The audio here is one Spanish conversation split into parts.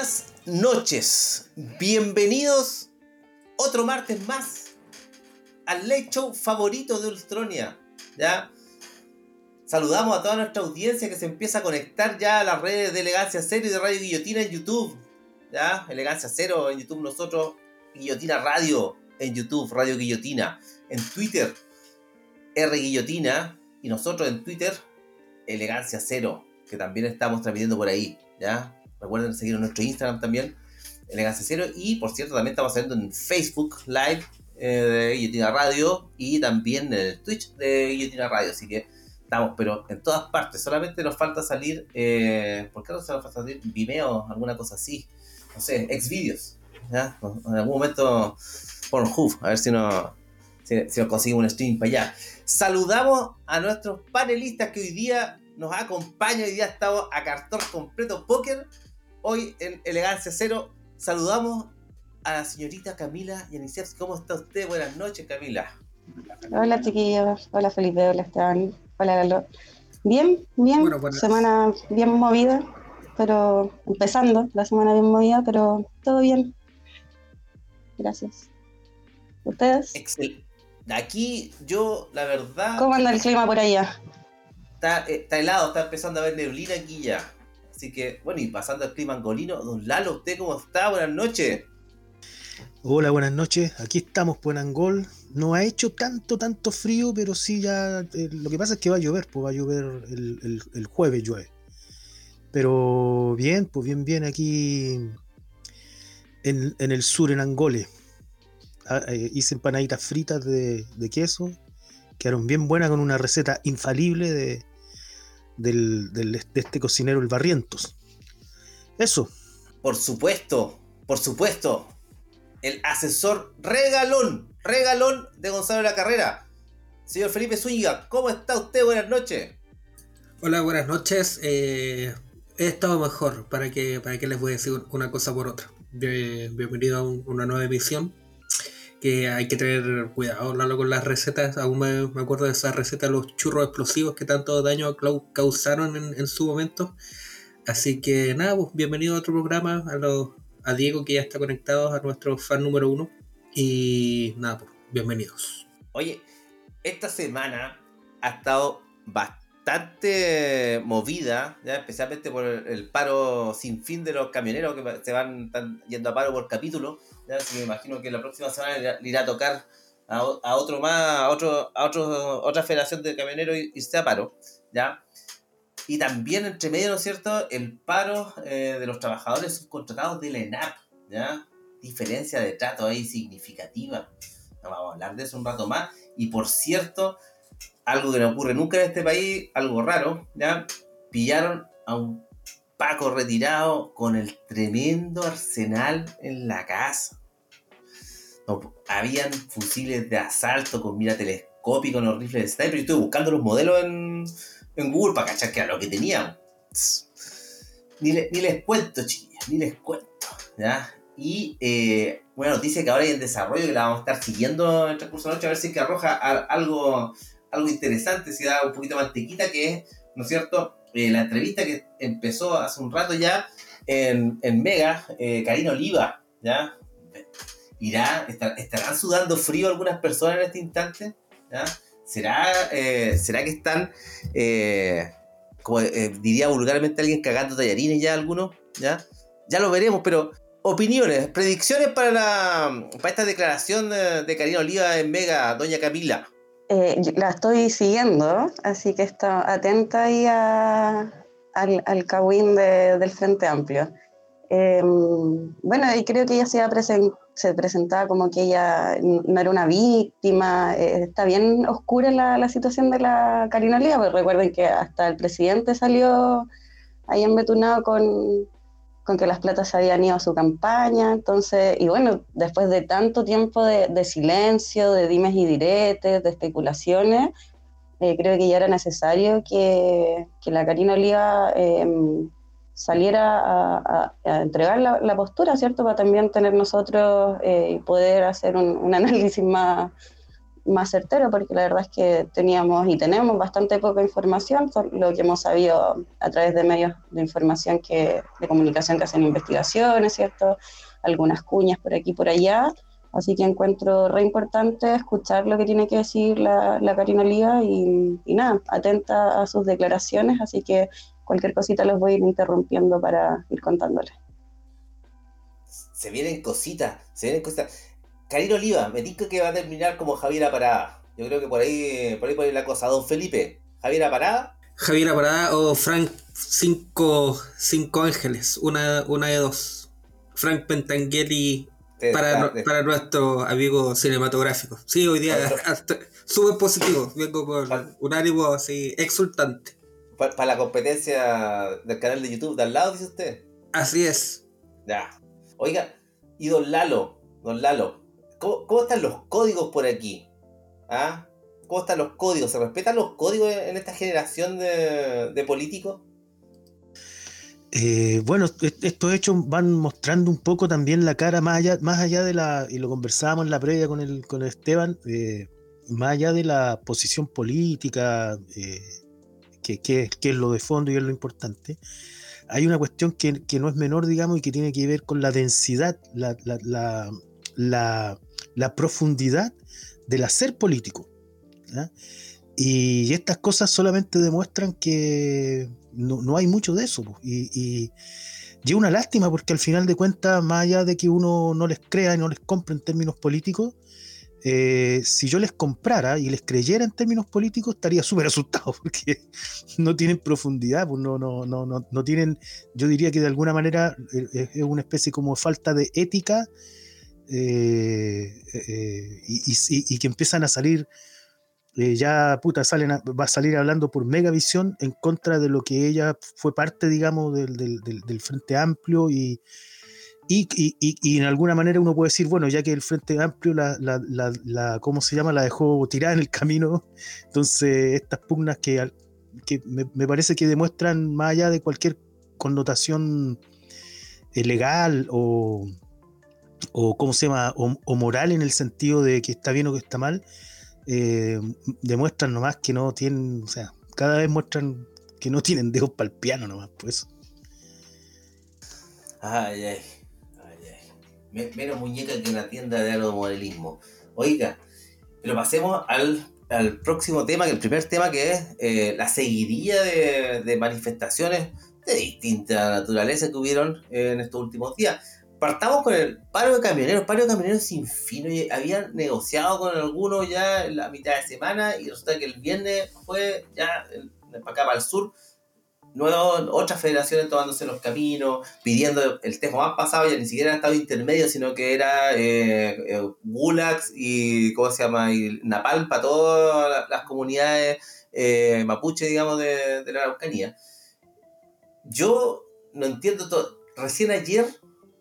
Buenas noches, bienvenidos otro martes más al late show favorito de Ultronia. ¿ya? Saludamos a toda nuestra audiencia que se empieza a conectar ya a las redes de Elegancia Cero y de Radio Guillotina en YouTube. ¿ya? Elegancia Cero en YouTube nosotros, Guillotina Radio en YouTube, Radio Guillotina. En Twitter, R Guillotina. Y nosotros en Twitter, Elegancia Cero, que también estamos transmitiendo por ahí. ¿ya? Recuerden seguir nuestro Instagram también, Elegancia Cero. Y por cierto, también estamos saliendo en Facebook Live eh, de Guillotina Radio y también en el Twitch de Guillotina Radio. Así que estamos, pero en todas partes. Solamente nos falta salir, eh, ¿por qué no se nos falta salir Vimeo, alguna cosa así? No sé, Xvideos. ¿ya? En algún momento, Pornhub, a ver si nos, si, si un stream para allá. Saludamos a nuestros panelistas que hoy día nos acompañan. Hoy día estamos a cartón completo póker. Hoy en Elegancia Cero saludamos a la señorita Camila Yanisevsky. ¿Cómo está usted? Buenas noches, Camila. Hola chiquillos, hola Felipe, hola Esteban, hola Galo. Bien, bien, Bueno, buenas. semana bien movida, pero empezando la semana bien movida, pero todo bien. Gracias. ¿Ustedes? Excel. Aquí yo, la verdad, ¿Cómo anda el clima por allá? está, eh, está helado, está empezando a haber neblina aquí ya. Así que, bueno, y pasando al clima angolino, don Lalo, ¿usted cómo está? Buenas noches. Hola, buenas noches. Aquí estamos por Angol. No ha hecho tanto, tanto frío, pero sí ya. eh, lo que pasa es que va a llover, pues va a llover el, el- jueves llueve. Pero bien, pues bien, bien aquí en, en el sur, en Angole. Ah, eh, hice empanaditas fritas de, de queso. Quedaron bien buenas con una receta infalible de, del, del- de este cocinero, el Barrientos. Eso. Por supuesto, por supuesto. El asesor regalón, regalón de Gonzalo de la Carrera. Señor Felipe Zúñiga, ¿cómo está usted? Buenas noches. Hola, buenas noches. Eh, he estado mejor, ¿para que para qué les voy a decir una cosa por otra? Bien- Bienvenido a un- una nueva emisión. Que hay que tener cuidado con las recetas. Aún me, acuerdo de esa receta los churros explosivos que tanto daño causaron en, su momento. Así que nada, pues, bienvenido a otro programa. A, los- a Diego que ya está conectado, a nuestro fan número uno. Y nada, pues, bienvenidos. Oye, esta semana ha estado bastante movida, ¿ya? especialmente por el, paro sin fin de los camioneros que se van yendo a paro por capítulo. ¿Ya? Me imagino que la próxima semana le irá- a tocar a, otro más, otro, a otra federación de camioneros y- irse a paro. ¿ya? Y también entre medio, ¿no cierto?, el paro eh, de los trabajadores subcontratados de la ENAP, ¿ya? Diferencia de trato ahí significativa. Vamos a hablar de eso un rato más. Y por cierto, algo que no ocurre nunca en este país, algo raro, ¿ya? Pillaron a un Paco retirado con el tremendo arsenal en la casa. Habían fusiles de asalto con mira telescópica, con los rifles de sniper. Yo estuve buscando los modelos en, Google para cachar que era lo que tenían. Ni, le- ni les cuento, chiquillos, ni les cuento. ¿ya? Y eh, una noticia que ahora hay en desarrollo, que la vamos a estar siguiendo en el transcurso de noche, a ver si es que arroja algo, algo interesante, si da un poquito de mantequita, que es, ¿no es cierto?, Eh, la entrevista que empezó hace un rato ya en, en Mega, eh, Karina Oliva, ¿ya? ¿Irá, estar- ¿Estarán sudando frío algunas personas en este instante? ¿Ya? ¿Será, eh, ¿Será que están, eh, como eh, diría vulgarmente alguien, cagando tallarines ya algunos? ¿Ya? Ya lo veremos, pero opiniones, predicciones para, la, para esta declaración de, de Karina Oliva en Mega, doña Camila. Eh, la estoy siguiendo, así que está atenta ahí a- al, al de- del Frente Amplio. Eh, bueno, y creo que ella se, presentaba como que ella no era una víctima. eh, está bien oscura la, situación de la Karina Oliva, pero recuerden que hasta el presidente salió ahí embetunado con, con que las platas se habían ido a su campaña, entonces, y bueno, después de tanto tiempo de, silencio, de dimes y diretes, de especulaciones, eh, creo que ya era necesario que, que la Karina Oliva em, saliera a, entregar la, postura, ¿cierto? Para también tener nosotros eh, y poder hacer un, un análisis más, más certero, porque la verdad es que teníamos y tenemos bastante poca información, lo que hemos sabido a través de medios de información que, de comunicación que hacen investigaciones, ¿cierto? Algunas cuñas por aquí y por allá. Así que encuentro re importante escuchar lo que tiene que decir la, la Karina Oliva y, y, nada, atenta a sus declaraciones, así que cualquier cosita los voy a ir interrumpiendo para ir contándoles. Se vienen cositas, se vienen cositas. Karina Oliva, me dijo que va a terminar como Javiera Parada. Yo creo que por ahí, por ahí por la cosa. Don Felipe, ¿Javiera Parada? Javiera Parada o Frank Cinco, cinco Ángeles, una, una de dos. Frank Pentangeli para, para nuestro amigo cinematográfico. Sí, hoy día súper positivo. Vengo con un ánimo así exultante. Para, la competencia del canal de YouTube de al lado, dice usted. Así es. Ya. Oiga, y don Lalo, don Lalo, ¿Cómo, están los códigos por aquí? ¿Ah? ¿Cómo están los códigos? ¿Se respetan los códigos en esta generación de, políticos? Eh, bueno, estos hechos van mostrando un poco también la cara más allá, más allá de la, y lo conversábamos en la previa con el, con Esteban, eh, más allá de la posición política, eh, que, que, es lo de fondo y es lo importante, hay una cuestión que, no es menor, digamos, y que tiene que ver con la densidad, la, la, la profundidad del hacer político. Y estas cosas solamente demuestran que no, hay mucho de eso. Y, y, es una lástima porque al final de cuentas, más allá de que uno no les crea y no les compre en términos políticos, eh, si yo les comprara y les creyera en términos políticos, estaría súper asustado porque no tienen profundidad, pues no, no, no, no, no tienen, yo diría que de alguna manera eh, es una especie como falta de ética eh, eh, y, que empiezan a salir, eh, ya puta, salen va a salir hablando por Megavisión en contra de lo que ella fue parte, digamos, del, Frente Amplio y, y, en alguna manera uno puede decir, bueno, ya que el Frente Amplio, la, la, ¿cómo se llama?, la dejó tirada en el camino, entonces estas pugnas que, que me, parece que demuestran más allá de cualquier connotación legal o o cómo se llama, o, moral en el sentido de que está bien o que está mal, eh, demuestran nomás que no tienen, o sea, cada vez muestran que no tienen dedos para el piano nomás, pues. Ay, ay. Menos muñeca que una tienda de modelismo Oiga, pero pasemos al, próximo tema, que el primer tema que es eh, la seguidilla de, manifestaciones de distinta naturaleza que hubieron en estos últimos días partamos con el paro de camioneros, paro de camioneros sin fin. habían negociado con algunos ya en la mitad de semana y resulta que el viernes fue ya para acá, para el sur, nuevo, otras federaciones tomándose los caminos, pidiendo el tejo más pasado, ya ni siquiera era estado intermedio, sino que era eh, eh, Gulags y, ¿cómo se llama? Y Napalm para todas las comunidades eh, mapuche, digamos, de, de la Araucanía. Yo no entiendo todo. Recién ayer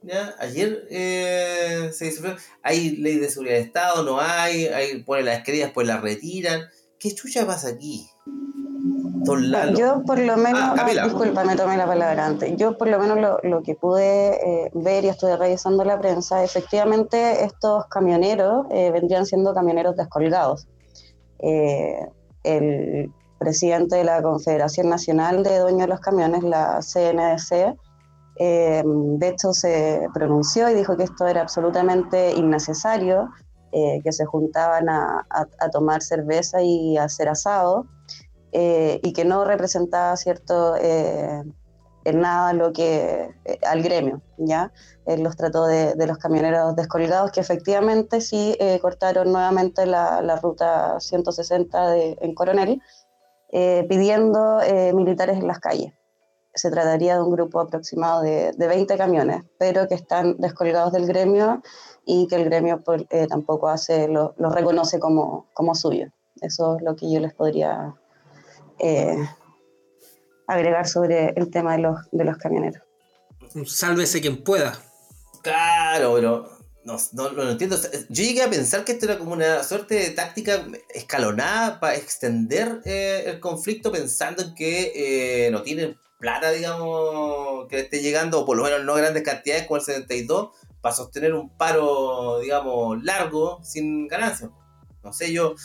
¿ya? Ayer eh, se dice, hay ley de seguridad de Estado, no hay, hay ponen las queridas, pues las retiran. ¿Qué chucha pasa aquí? Don Lalo. Yo por lo menos, ah, ah, disculpa, me tomé la palabra antes. Yo por lo menos lo, lo que pude eh, ver y estuve revisando la prensa, efectivamente estos camioneros eh, vendrían siendo camioneros descolgados. el presidente de la Confederación Nacional de Dueños de los Camiones, la CNDC, eh, de hecho, se pronunció y dijo que esto era absolutamente innecesario, eh, que se juntaban a, tomar cerveza y a hacer asado, eh, y que no representaba, ¿cierto?, en nada lo que al gremio, ¿ya? los trató de, los camioneros descolgados, que efectivamente sí cortaron nuevamente la, ruta 160 en Coronel, pidiendo militares en las calles se trataría de un grupo aproximado de, de 20 camiones, pero que están descolgados del gremio y que el gremio pues, eh, tampoco hace, lo, lo, reconoce como, como suyo. Eso es lo que yo les podría eh, agregar sobre el tema de los, de los camioneros. sálvese quien pueda. Claro, pero no, no, lo entiendo. Yo llegué a pensar que esto era como una suerte de táctica escalonada para extender eh, el conflicto pensando en que eh, no tienen plata, digamos, que esté llegando, o por lo menos no grandes cantidades como el 72, para sostener un paro, digamos, largo, sin ganancia. No sé, yo,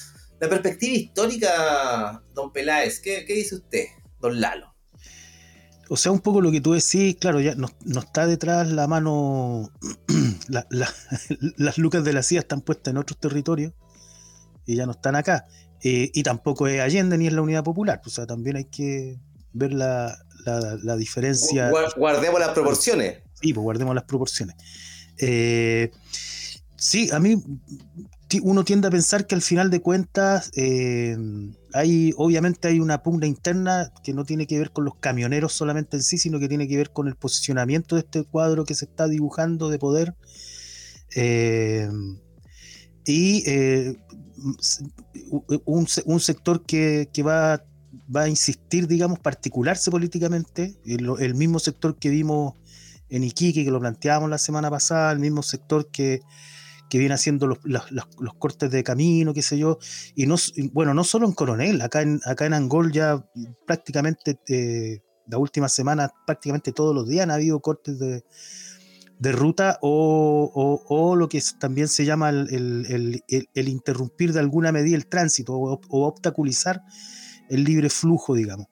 la perspectiva histórica, don Peláez, ¿qué, qué dice usted, don Lalo? O sea, un poco lo que tú decís, claro, ya no, está detrás la mano, las lucas de la CIA están puestas en otros territorios y ya no están acá. Eh, y tampoco es Allende ni es la Unidad Popular, o sea, también hay que ver la, diferencia. Guardemos las proporciones. Sí, pues guardemos las proporciones. Eh, sí, a mí uno tiende a pensar que al final de cuentas eh, hay, obviamente hay una pugna interna que no tiene que ver con los camioneros solamente en sí, sino que tiene que ver con el posicionamiento de este cuadro que se está dibujando de poder. Eh, y un, sector que, va, a insistir, digamos, particularse políticamente, el mismo sector que vimos en Iquique, que lo planteábamos la semana pasada, el mismo sector que, viene haciendo los, cortes de camino, qué sé yo, y no, bueno, no solo en Coronel, acá en, acá en Angol ya prácticamente eh, la última semana, prácticamente todos los días han habido cortes de, ruta o, lo que también se llama el, interrumpir de alguna medida el tránsito o, obstaculizar el libre flujo, digamos.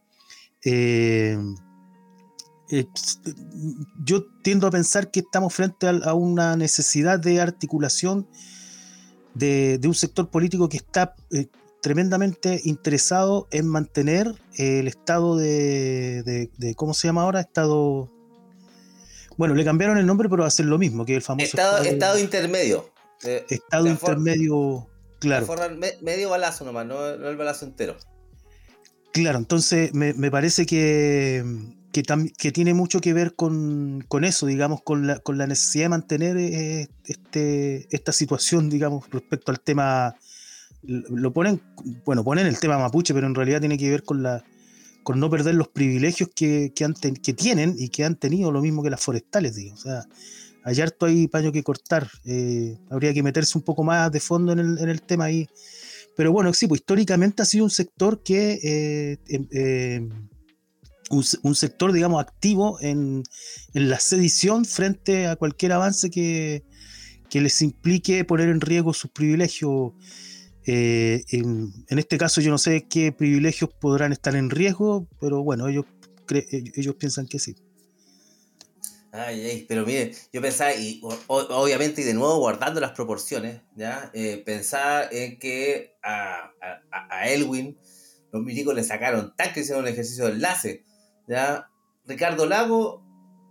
Eh, eh, yo tiendo a pensar que estamos frente a, una necesidad de articulación de, un sector político que está eh, tremendamente interesado en mantener el estado de, ¿cómo se llama ahora? Estado... Bueno, le cambiaron el nombre, pero va a ser lo mismo, que el famoso... Estado, estado, intermedio. Eh, estado intermedio, claro. medio balazo nomás, no, el balazo entero. Claro, entonces me parece que que, tiene mucho que ver con, eso, digamos, con la, con la, necesidad de mantener eh, este, esta situación, digamos, respecto al tema. Lo ponen, bueno, ponen el tema mapuche, pero en realidad tiene que ver con la con no perder los privilegios que, que, que tienen y que han tenido, lo mismo que las forestales, digo. O sea, hay harto hay paño que cortar. Eh, habría que meterse un poco más de fondo en el, en el tema ahí. Pero bueno, sí, pues históricamente ha sido un sector que eh, un, sector, digamos, activo en, la sedición frente a cualquier avance que, les implique poner en riesgo sus privilegios. Eh, en, este caso yo no sé qué privilegios podrán estar en riesgo, pero bueno, ellos, ellos piensan que sí. Ay, ay, pero mire, yo pensaba, y obviamente, y de nuevo guardando las proporciones, ¿ya? Eh, pensar en que a, a, Elwin los milicos le sacaron tanque hicieron un ejercicio de enlace. ¿Ya? Ricardo Lago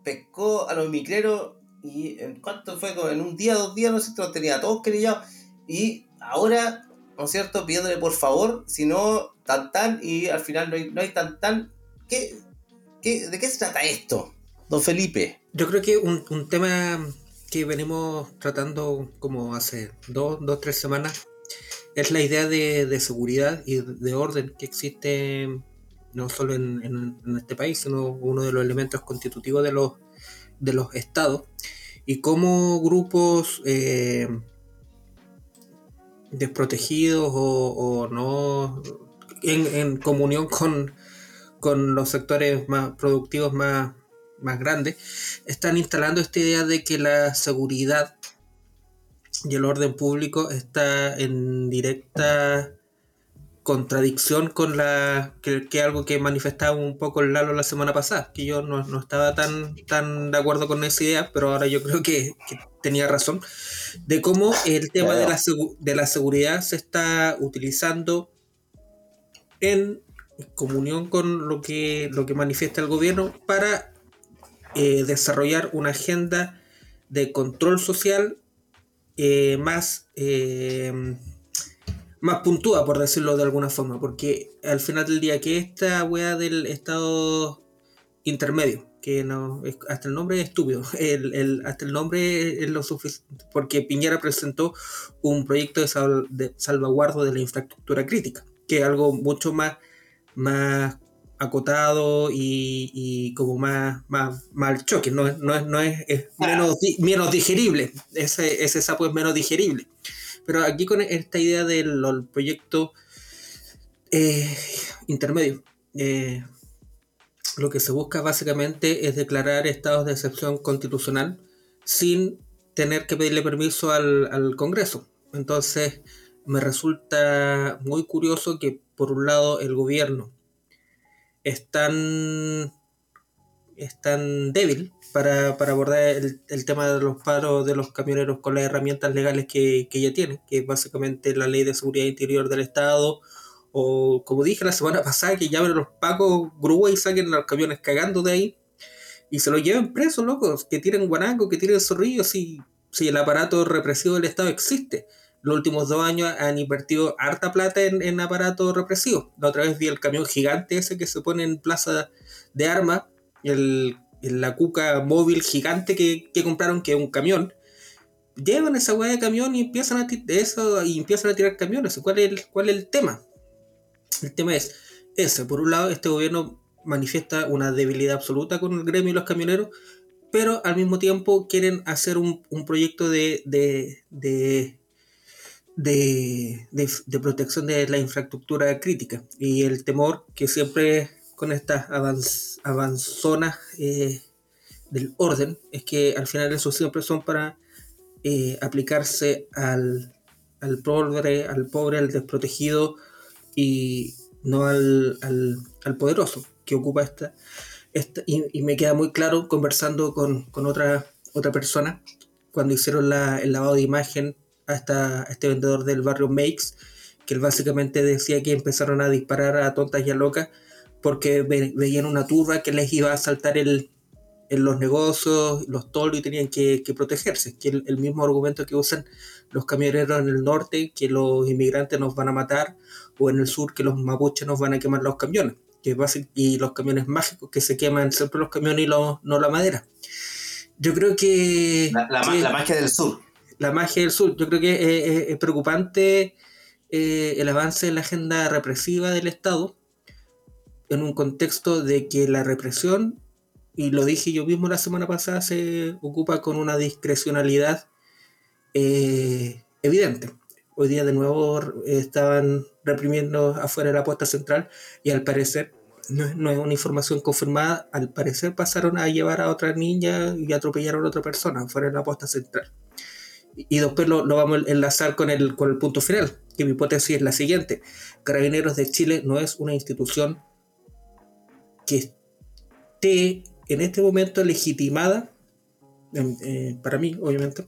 pescó a los micreros y en cuánto fue, en un día, dos días, no sé, los tenía todos querillados. Y ahora, ¿no es cierto?, pidiéndole por favor, si no, tan tan, y al final no hay, no hay tan tan. ¿Qué, qué, de qué se trata esto, don Felipe? Yo creo que un, un tema que venimos tratando como hace dos, dos tres semanas es la idea de, de seguridad y de orden que existe no solo en, este país, sino uno de los elementos constitutivos de los, de los estados, y cómo grupos eh, desprotegidos o, no en, comunión con, los sectores más productivos más, más grandes, están instalando esta idea de que la seguridad y el orden público está en directa contradicción con la que, algo que manifestaba un poco el Lalo la semana pasada, que yo no, estaba tan, tan de acuerdo con esa idea, pero ahora yo creo que, tenía razón, de cómo el tema de la, de la seguridad se está utilizando en comunión con lo que, lo que manifiesta el gobierno para eh, desarrollar una agenda de control social eh, más... Eh, más puntúa, por decirlo de alguna forma, porque al final del día que esta wea del estado intermedio, que no hasta el nombre es estúpido, el, hasta el nombre es lo suficiente, porque Piñera presentó un proyecto de, salvaguardo de la infraestructura crítica, que es algo mucho más, más acotado y, como más, más, más choque, no, no, es, no es, menos, menos, digerible, ese, ese sapo es menos digerible. Pero aquí con esta idea del proyecto eh, intermedio, eh, lo que se busca básicamente es declarar estados de excepción constitucional sin tener que pedirle permiso al, Congreso. Entonces, me resulta muy curioso que, por un lado, el gobierno es tan, débil para, abordar el, tema de los paros de los camioneros con las herramientas legales que, que ya tiene, que es básicamente la ley de seguridad interior del Estado, o como dije la semana pasada, que llamen a los pacos grúa y saquen los camiones cagando de ahí y se los lleven presos, locos, que tiren guanaco, que tiren zorrillos, si, si el aparato represivo del Estado existe. Los últimos dos años han invertido harta plata en, en aparato represivo. La otra vez vi el camión gigante ese que se pone en plaza de armas, el, la cuca móvil gigante que, que compraron, que es un camión llevan esa hueá de camión y empiezan a eso y empiezan a tirar camiones. ¿Cuál es el, cuál es el tema? El tema es ese. Por un lado, este gobierno manifiesta una debilidad absoluta con el gremio y los camioneros, pero al mismo tiempo quieren hacer un, proyecto de, de, de, de, protección de la infraestructura crítica. Y el temor que siempre con estas avanzonas eh, del orden es que al final eso siempre son para eh, aplicarse al, al pobre, al pobre, al desprotegido, y no al, poderoso que ocupa esta. esta y, me queda muy claro conversando con, otra, otra persona cuando hicieron la, el lavado de imagen a, esta, este vendedor del barrio Makes, que él básicamente decía que empezaron a disparar a tontas y a locas porque veían una turba que les iba a saltar el, en los negocios, los toldos y tenían que, protegerse, que el, el, mismo argumento que usan los camioneros en el norte, que los inmigrantes nos van a matar, o en el sur que los mapuches nos van a quemar los camiones, que y los camiones mágicos que se queman siempre los camiones y no la madera. Yo creo que la, magia del sur. La magia del sur. Yo creo que es, preocupante eh, el avance de la agenda represiva del Estado en un contexto de que la represión, y lo dije yo mismo la semana pasada, se ocupa con una discrecionalidad eh, evidente. Hoy día de nuevo estaban reprimiendo afuera de la puerta central y al parecer, no, es una información confirmada, al parecer pasaron a llevar a otra niña y atropellaron a otra persona afuera de la puerta central. Y después lo, vamos a enlazar con el, con el punto final, que mi hipótesis es la siguiente. Carabineros de Chile no es una institución que esté en este momento legitimada, eh, para mí obviamente,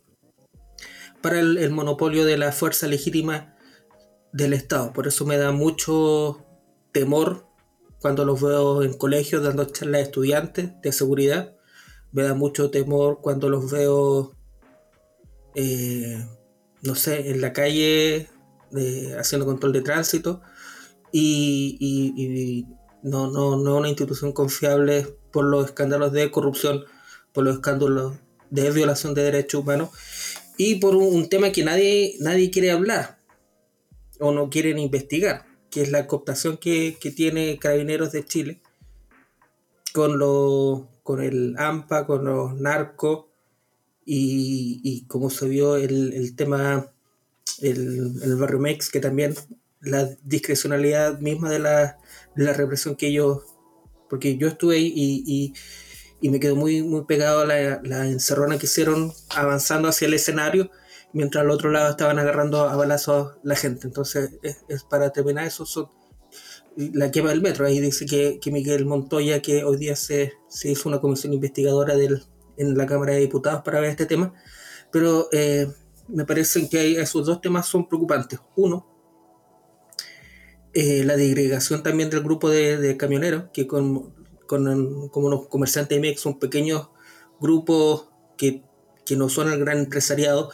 para el, monopolio de la fuerza legítima del Estado. Por eso me da mucho temor cuando los veo en colegios dando charlas a estudiantes de seguridad. Me da mucho temor cuando los veo, eh, no sé, en la calle eh, haciendo control de tránsito. Y, no, no, no una institución confiable por los escándalos de corrupción, por los escándalos de violación de derechos humanos y por un, tema que nadie, nadie quiere hablar o no quieren investigar, que es la cooptación que, tiene Carabineros de Chile con, lo, con el AMPA, con los narcos y, y como se vio el, tema, el, el, barrio Mex, que también la discrecionalidad misma de la, la represión que ellos, porque yo estuve ahí y y me quedó muy, muy pegado a la, la encerrona que hicieron avanzando hacia el escenario, mientras al otro lado estaban agarrando a balazos la gente. Entonces, es, para terminar eso, son, la quema del metro. Ahí dice que, que, Miguel Montoya, que hoy día se, se hizo una comisión investigadora del, en la Cámara de Diputados para ver este tema, pero eh, me parece que esos dos temas son preocupantes. Uno, eh, la disgregación también del grupo de, de camioneros, que con como los comerciantes de son pequeños grupos que, no son el gran empresariado,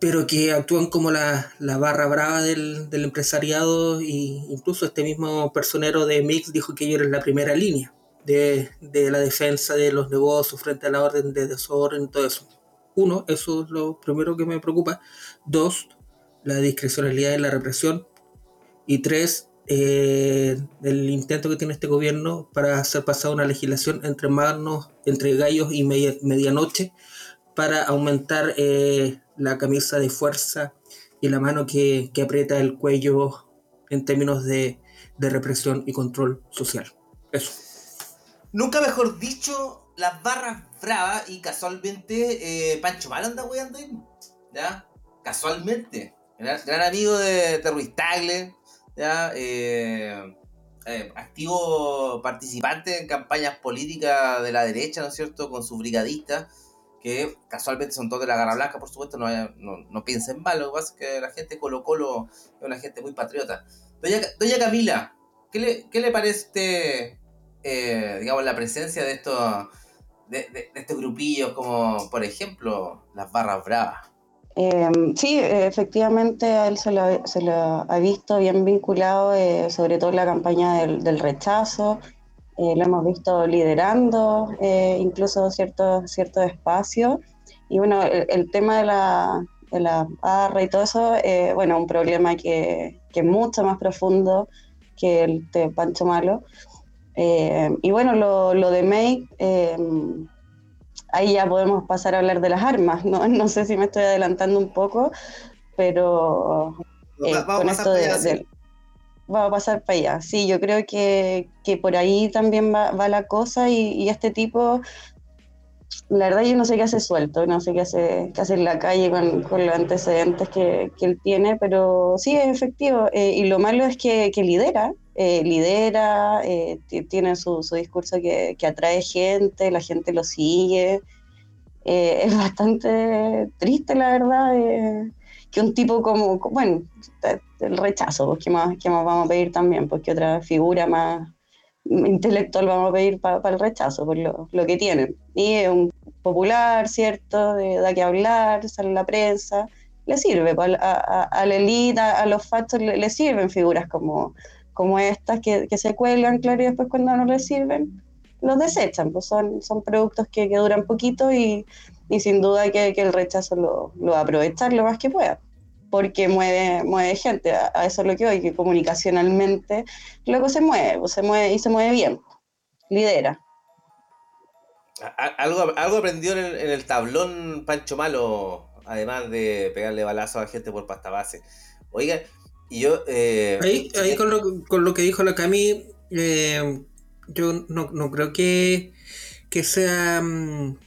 pero que actúan como la, barra brava del, empresariado y incluso este mismo personero de Mix dijo que ellos eran la primera línea de, la defensa de los negocios frente a la orden de desorden todo eso. Uno, eso es lo primero que me preocupa. Dos, la discrecionalidad de la represión. Y tres, eh, el intento que tiene este gobierno para hacer pasar una legislación entre manos, entre gallos y medianoche para aumentar eh, la camisa de fuerza y la mano que, aprieta el cuello en términos de, represión y control social. Eso. Nunca mejor dicho, las barras bravas y casualmente eh, Pancho Malo anda ahí. ¿Ya? Casualmente. Gran, amigo de, de Ruiz Eh, eh, activo participante en campañas políticas de la derecha, ¿no es cierto? Con sus brigadistas, que casualmente son todos de la Garra Blanca, por supuesto, no, no, piensen mal, lo que pasa es que la gente Colo Colo es una gente muy patriota. Doña, doña Camila, ¿qué le, qué le parece, eh, digamos, la presencia de estos, de estos grupillos como, por ejemplo, las Barras Bravas? Em, sí, efectivamente a él se lo, se lo ha visto bien vinculado, eh, sobre todo en la campaña del, rechazo. Eh, lo hemos visto liderando eh, incluso ciertos cierto espacios. Y bueno, el, tema de la, de la barra y todo eso, bueno, un problema que, que, es mucho más profundo que el de Pancho Malo. y bueno, lo, lo de May em, ahí ya podemos pasar a hablar de las armas. No, no sé si me estoy adelantando un poco, pero eh, vamos, con esto a pasar para allá. Sí, yo creo que, que por ahí también va, va la cosa y, este tipo, la verdad yo no sé qué hace suelto, no sé qué hace, qué hace en la calle con, con los antecedentes que, que, él tiene, pero sí, es efectivo. Eh, y lo malo es que, que lidera, eh, lidera, eh, tiene su, discurso que, atrae gente, la gente lo sigue. Eh, es bastante triste, la verdad, que un tipo como, bueno, el rechazo, pues, ¿qué más, más vamos a pedir también? Porque otra figura más intelectual vamos a pedir para el rechazo, por lo, que tienen. Y es un popular, ¿cierto? De, da que hablar, sale en la prensa, le sirve, pues, a, la élite, a, los fachos le sirven figuras como como estas que, se cuelgan, claro, y después cuando no les sirven, los desechan, pues son, son productos que, duran poquito y, sin duda que, el rechazo lo, va a aprovechar lo más que pueda, porque mueve, mueve gente, a, eso es lo que hoy, que comunicacionalmente luego se mueve, pues se mueve y se mueve bien, lidera. Algo, algo aprendió en el, tablón Pancho Malo, además de pegarle balazos a gente por pasta base. Oiga, yo, eh, ahí, ahí con, lo, con, lo, que dijo la Cami, eh, yo no, no, creo que, que sea mm,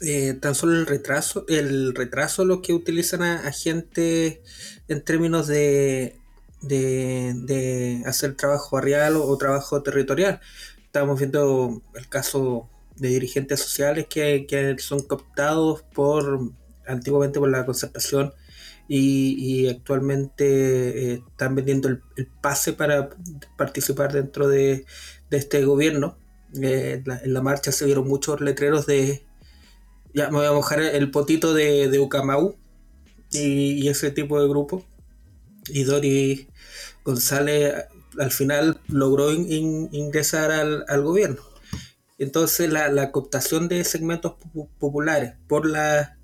eh, tan solo el retraso, el retraso lo que utilizan a, gente en términos de, de, hacer trabajo barrial o, trabajo territorial. Estamos viendo el caso de dirigentes sociales que, que son cooptados por antiguamente por la concertación y, actualmente eh, están vendiendo el, pase para participar dentro de, este gobierno. Eh, en la marcha se vieron muchos letreros de, ya me voy a mojar el potito de, de Ucamau y, ese tipo de grupo. Y Dori González al final logró ingresar al, gobierno. Entonces la, la, cooptación de segmentos populares por la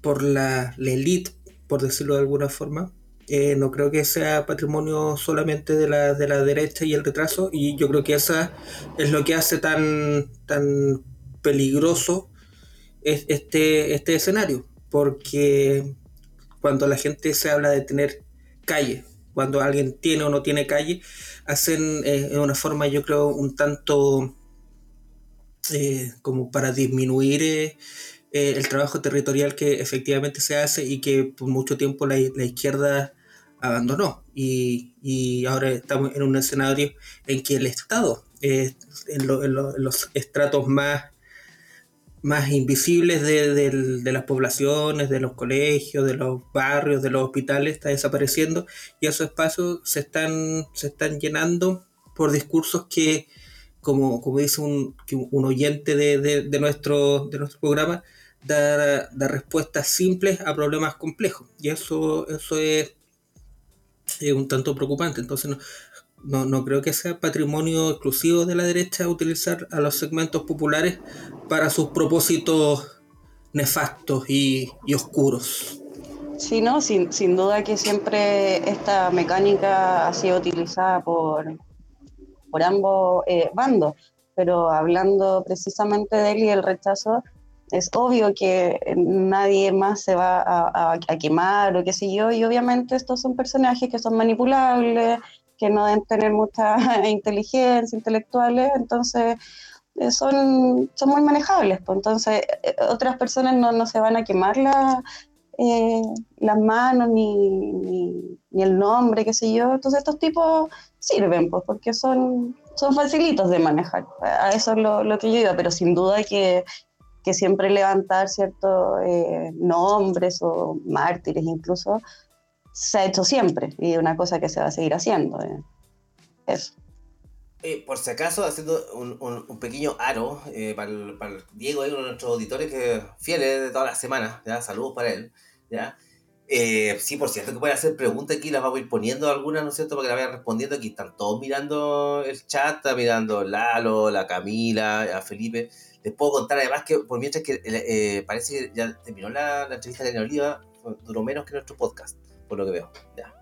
por la, la elite por decirlo de alguna forma. Eh, no creo que sea patrimonio solamente de la, de la derecha y el retraso, y yo creo que esa es lo que hace tan, tan peligroso este, este escenario, porque cuando la gente se habla de tener calle, cuando alguien tiene o no tiene calle, hacen eh, de una forma yo creo un tanto eh, como para disminuir eh, el trabajo territorial que efectivamente se hace y que por mucho tiempo la, izquierda abandonó. Y, ahora estamos en un escenario en que el Estado, en, los estratos más, más invisibles de, las poblaciones, de los colegios, de los barrios, de los hospitales, está desapareciendo y esos espacios se están, se están llenando por discursos que, como, como dice un, un oyente de, nuestro, de nuestro programa, dar, respuestas simples a problemas complejos. Y eso, eso es, un tanto preocupante. Entonces no, no, creo que sea patrimonio exclusivo de la derecha utilizar a los segmentos populares para sus propósitos nefastos y, oscuros. Sí, no, sin, sin duda que siempre esta mecánica ha sido utilizada por, por ambos eh, bandos, pero hablando precisamente de él y el rechazo, es obvio que nadie más se va a, a, quemar o qué sé yo, y obviamente estos son personajes que son manipulables, que no deben tener mucha inteligencia intelectuales, entonces eh, son, son muy manejables. Pues, entonces, eh, otras personas no, no, se van a quemar la, eh, las manos ni, ni, el nombre, qué sé yo. Entonces, estos tipos sirven, pues, porque son, son facilitos de manejar. A eso es lo, lo que yo digo, pero sin duda que, que siempre levantar ciertos nombres o mártires incluso se ha hecho siempre y una cosa que se va a seguir haciendo. Eso. Eh, por si acaso, haciendo un, un, pequeño aro eh, para, el, para, Diego, uno de nuestros auditores que fieles de todas las semanas, ¿ya? saludos para él. ¿ya? Eh, sí, por cierto, que puede hacer preguntas aquí, las vamos a ir poniendo algunas, ¿no es cierto? Para que las vayan respondiendo. Aquí están todos mirando el chat, está mirando Lalo, la Camila, a Felipe. Les puedo contar además que por mientras que parece que ya terminó la, entrevista de Oliva, duró menos que nuestro podcast, por lo que veo. Ya.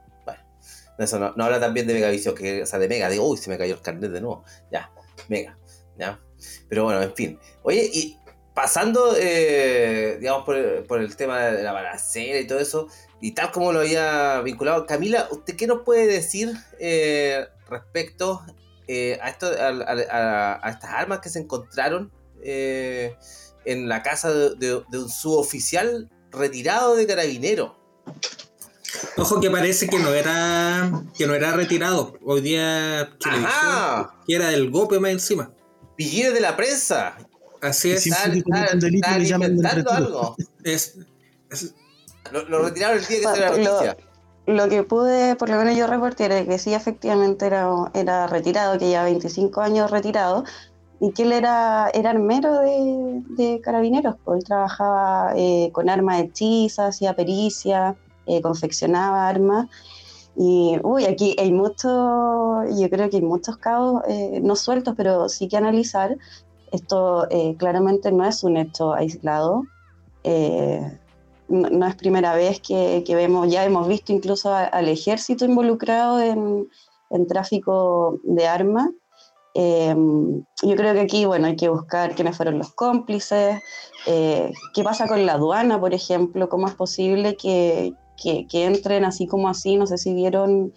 Eso no, habla también de Megavisión, que, o sea, de Mega, digo, uy, se me cayó el carnet de nuevo. Ya, Mega, ya. Pero bueno, en fin. Oye, y pasando, eh, digamos, por por el, tema de la balacera y todo eso, y tal como lo había vinculado, Camila, ¿usted qué nos puede decir eh, respecto eh, a, esto, a, estas armas que se encontraron en la casa de, de un suboficial retirado de carabinero? Ojo que parece que no era que no era retirado. Hoy día que era del golpe más encima. Pillé de la prensa. Así es. Inventando algo. Es, lo, retiraron el día que se la noticia. Lo, que pude, por lo menos yo reporté, era que sí, efectivamente era, era retirado, que ya 25 años retirado, y que él era, era armero de, de carabineros, pues él trabajaba eh, con armas hechizas, hacía pericia, eh, confeccionaba armas. Y uy, aquí hay mucho, yo creo que hay muchos cabos, eh, no sueltos, pero sí que analizar. Esto eh, claramente no es un hecho aislado. No, es primera vez que, que, vemos, ya hemos visto incluso al ejército involucrado en, en tráfico de armas. Yo creo que aquí, bueno, hay que buscar quiénes fueron los cómplices, qué pasa con la aduana, por ejemplo, cómo es posible que, que, entren así como así, no sé si vieron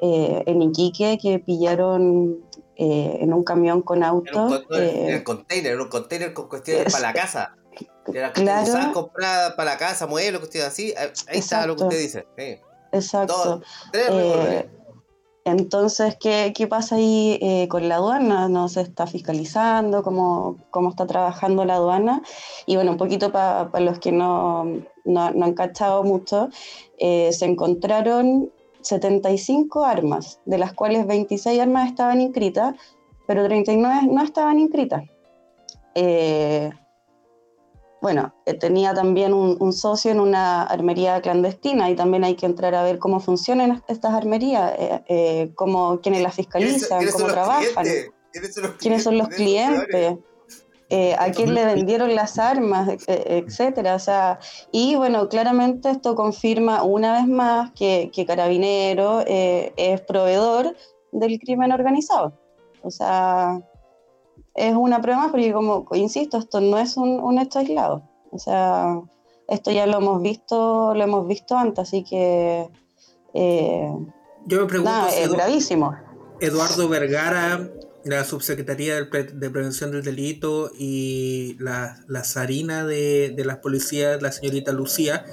eh, en Iquique que pillaron eh, en un camión con autos. En, en, el container, un container con cuestiones para la casa. Era claro. comprar para la casa, muebles, cuestiones así. Ahí está lo que usted dice. Exacto. Entonces, ¿qué, qué pasa ahí eh, con la aduana? ¿No se está fiscalizando? ¿Cómo, cómo está trabajando la aduana? Y bueno, un poquito para los que no, no, no, han cachado mucho, eh, se encontraron 75 armas, de las cuales 26 armas estaban inscritas, pero 39 no estaban inscritas. Eh, bueno, eh, tenía también un, socio en una armería clandestina y también hay que entrar a ver cómo funcionan estas armerías, eh, eh, cómo, quiénes las fiscalizan, cómo trabajan, quiénes son los clientes, a quién le vendieron las armas, etcétera. O sea, y bueno, claramente esto confirma una vez más que, que Carabinero es proveedor del crimen organizado. O sea, es una prueba más porque, como insisto, esto no es un, hecho aislado. O sea, esto ya lo hemos visto, lo hemos visto antes, así que eh, yo me pregunto es gravísimo. Eduardo Vergara, la subsecretaría de, Prevención del Delito y la, la zarina de, de las policías, la señorita Lucía,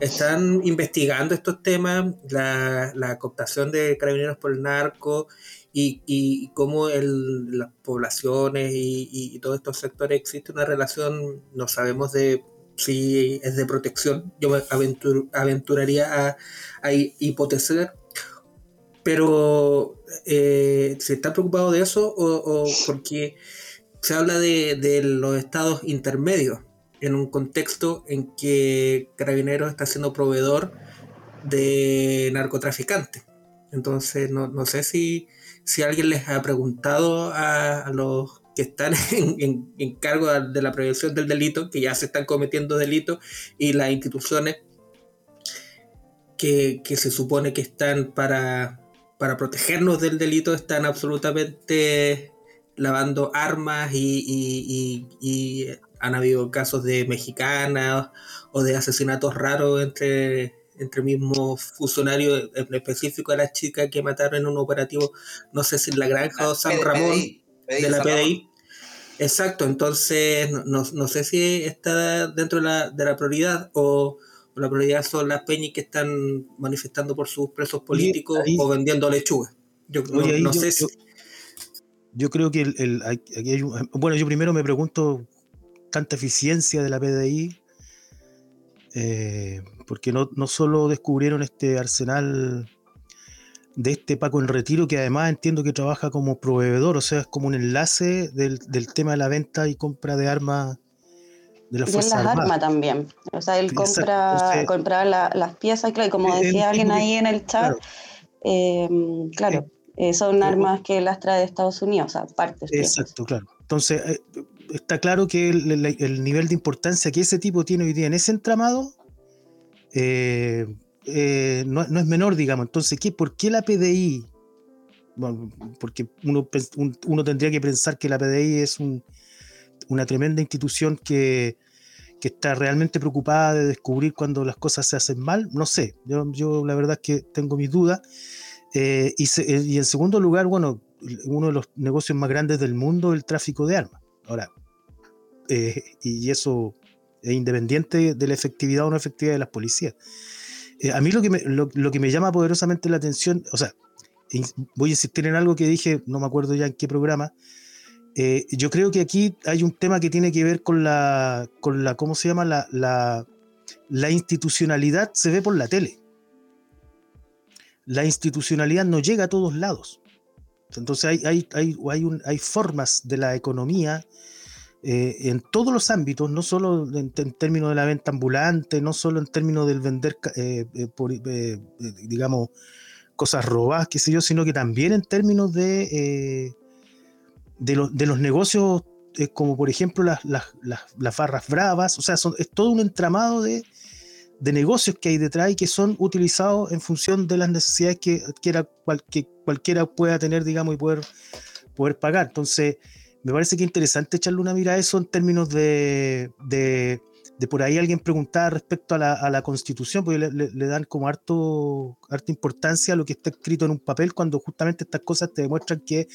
están investigando estos temas, la, la cooptación de carabineros por el narco y, y cómo el, las poblaciones y, y, todos estos sectores existe una relación, no sabemos de si es de protección, yo me aventuraría a, a pero eh, ¿se está preocupado de eso o, o porque se habla de, de, los estados intermedios en un contexto en que Carabineros está siendo proveedor de narcotraficantes? Entonces, no, no sé si si alguien les ha preguntado a, los que están en, cargo de la prevención del delito, que ya se están cometiendo delitos, y las instituciones, que, se supone que están para, para protegernos del delito están absolutamente lavando armas y, han habido casos de mexicanas o de asesinatos raros entre, entre mismos funcionarios, en específico a la chica que mataron en un operativo, no sé si en la granja o San Ramón, de la PDI. Exacto, entonces no, no, sé si está dentro de la, de la prioridad o, la prioridad son las peñas que están manifestando por sus presos políticos o vendiendo lechuga. Yo no, sé si... Yo, creo que el, aquí hay bueno, yo primero me pregunto tanta eficiencia de la PDI, eh, porque no, no solo descubrieron este arsenal de este Paco en retiro, que además entiendo que trabaja como proveedor, o sea, es como un enlace del, tema de la venta y compra de armas de la Fuerza Y las armas también. O sea, él compra, compra las piezas, claro, y como decía alguien ahí en el chat, claro, eh, eh, son armas que las trae de Estados Unidos, o sea, partes. Exacto, claro. Entonces, está claro que el, nivel de importancia que ese tipo tiene hoy día en ese entramado eh, no, es menor, digamos. Entonces, ¿qué, ¿por qué la PDI? Bueno, porque uno, tendría que pensar que la PDI es una tremenda institución que, está realmente preocupada de descubrir cuando las cosas se hacen mal. No sé, yo, la verdad es que tengo mis dudas. Eh, y, eh, y, en segundo lugar, bueno, uno de los negocios más grandes del mundo el tráfico de armas. Ahora, y eso es independiente de la efectividad o no efectividad de las policías. Eh, a mí lo que, me, lo, que me llama poderosamente la atención, o sea, voy a insistir en algo que dije, no me acuerdo ya en qué programa, eh, yo creo que aquí hay un tema que tiene que ver con la, con la ¿cómo se llama? La, la, institucionalidad se ve por la tele. La institucionalidad no llega a todos lados. Entonces hay, hay, hay, hay, un, hay formas de la economía eh, en todos los ámbitos, no solo en, términos de la venta ambulante, no solo en términos del vender, eh, eh, digamos, cosas robadas, qué sé yo, sino que también en términos de, de, los negocios, como por ejemplo las, las, barras bravas, o sea, es todo un entramado de, negocios que hay detrás y que son utilizados en función de las necesidades que, que cualquiera pueda tener, digamos, y poder, poder pagar. Entonces, me parece que es interesante echarle una mira a eso en términos de, de, por ahí alguien preguntar respecto a la, a la constitución, porque le, dan como harto, harta importancia a lo que está escrito en un papel, cuando justamente estas cosas te demuestran que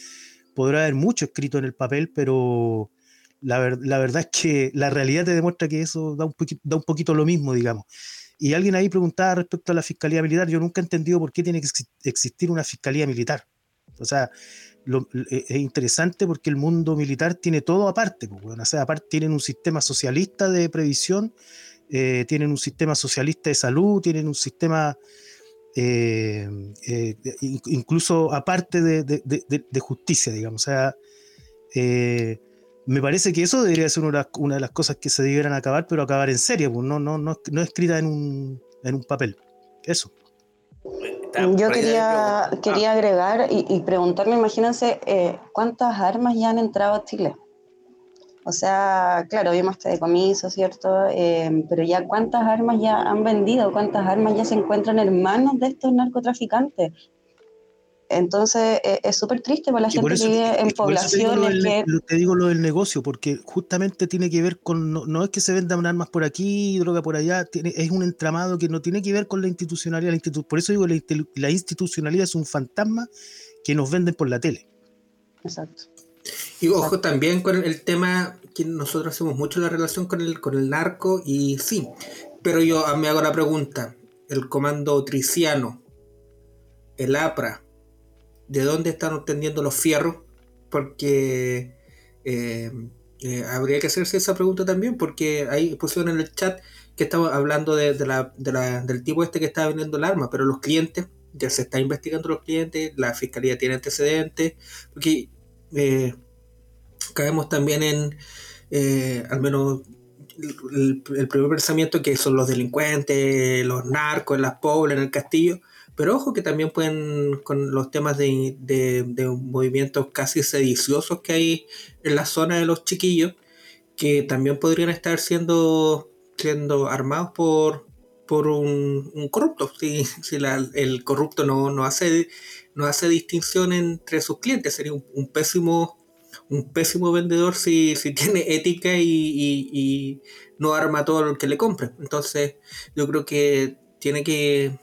podrá haber mucho escrito en el papel, pero la, la verdad es que la realidad te demuestra que eso da un, da un poquito lo mismo, digamos. Y alguien ahí preguntaba respecto a la fiscalía militar, yo nunca he entendido por qué tiene que existir una fiscalía militar. O sea, e, es interesante porque el mundo militar tiene todo aparte. Pues, o sea, aparte tienen un sistema socialista de previsión, eh, tienen un sistema socialista de salud, tienen un sistema eh, eh, incluso aparte de, justicia, digamos. O sea, me parece que eso debería ser una, de las cosas que se debieran acabar, pero acabar en serio, pues, no, no, no, no escrita en un, en un papel. Eso. Yo quería, quería agregar y, preguntarme, imagínense, eh, ¿cuántas armas ya han entrado a Chile? O sea, claro, vimos este decomiso, ¿cierto? Eh, pero ya cuántas armas ya han vendido, cuántas armas ya se encuentran en manos de estos narcotraficantes. Entonces e, es súper triste para la gente que vive en poblaciones te digo, que... te digo lo del negocio, porque justamente tiene que ver con, no, es que se vendan armas por aquí, droga por allá, es un entramado que no tiene que ver con la institucionalidad. por eso digo, la, institucionalidad es un fantasma que nos venden por la tele. Exacto. Y ojo también con el tema que nosotros hacemos mucho la relación con el, con el narco y sí, pero yo me hago la pregunta, el comando triciano, el APRA, de dónde están obteniendo los fierros, porque eh, eh, habría que hacerse esa pregunta también, porque hay pusieron en el chat que estaba hablando de, la, del tipo este que estaba vendiendo el arma, pero los clientes, ya se está investigando los clientes, la fiscalía tiene antecedentes, porque eh, caemos también en, al menos el, el, primer pensamiento que son los delincuentes, los narcos, las pobres, en el castillo, pero ojo que también pueden, con los temas de, de, movimientos casi sediciosos que hay en la zona de los chiquillos, que también podrían estar siendo, siendo armados por, por un, corrupto. Si, si el corrupto no, no, hace, no hace distinción entre sus clientes, sería un, pésimo un pésimo vendedor si, si tiene ética y, no arma todo lo que le compre. Entonces, yo creo que tiene que,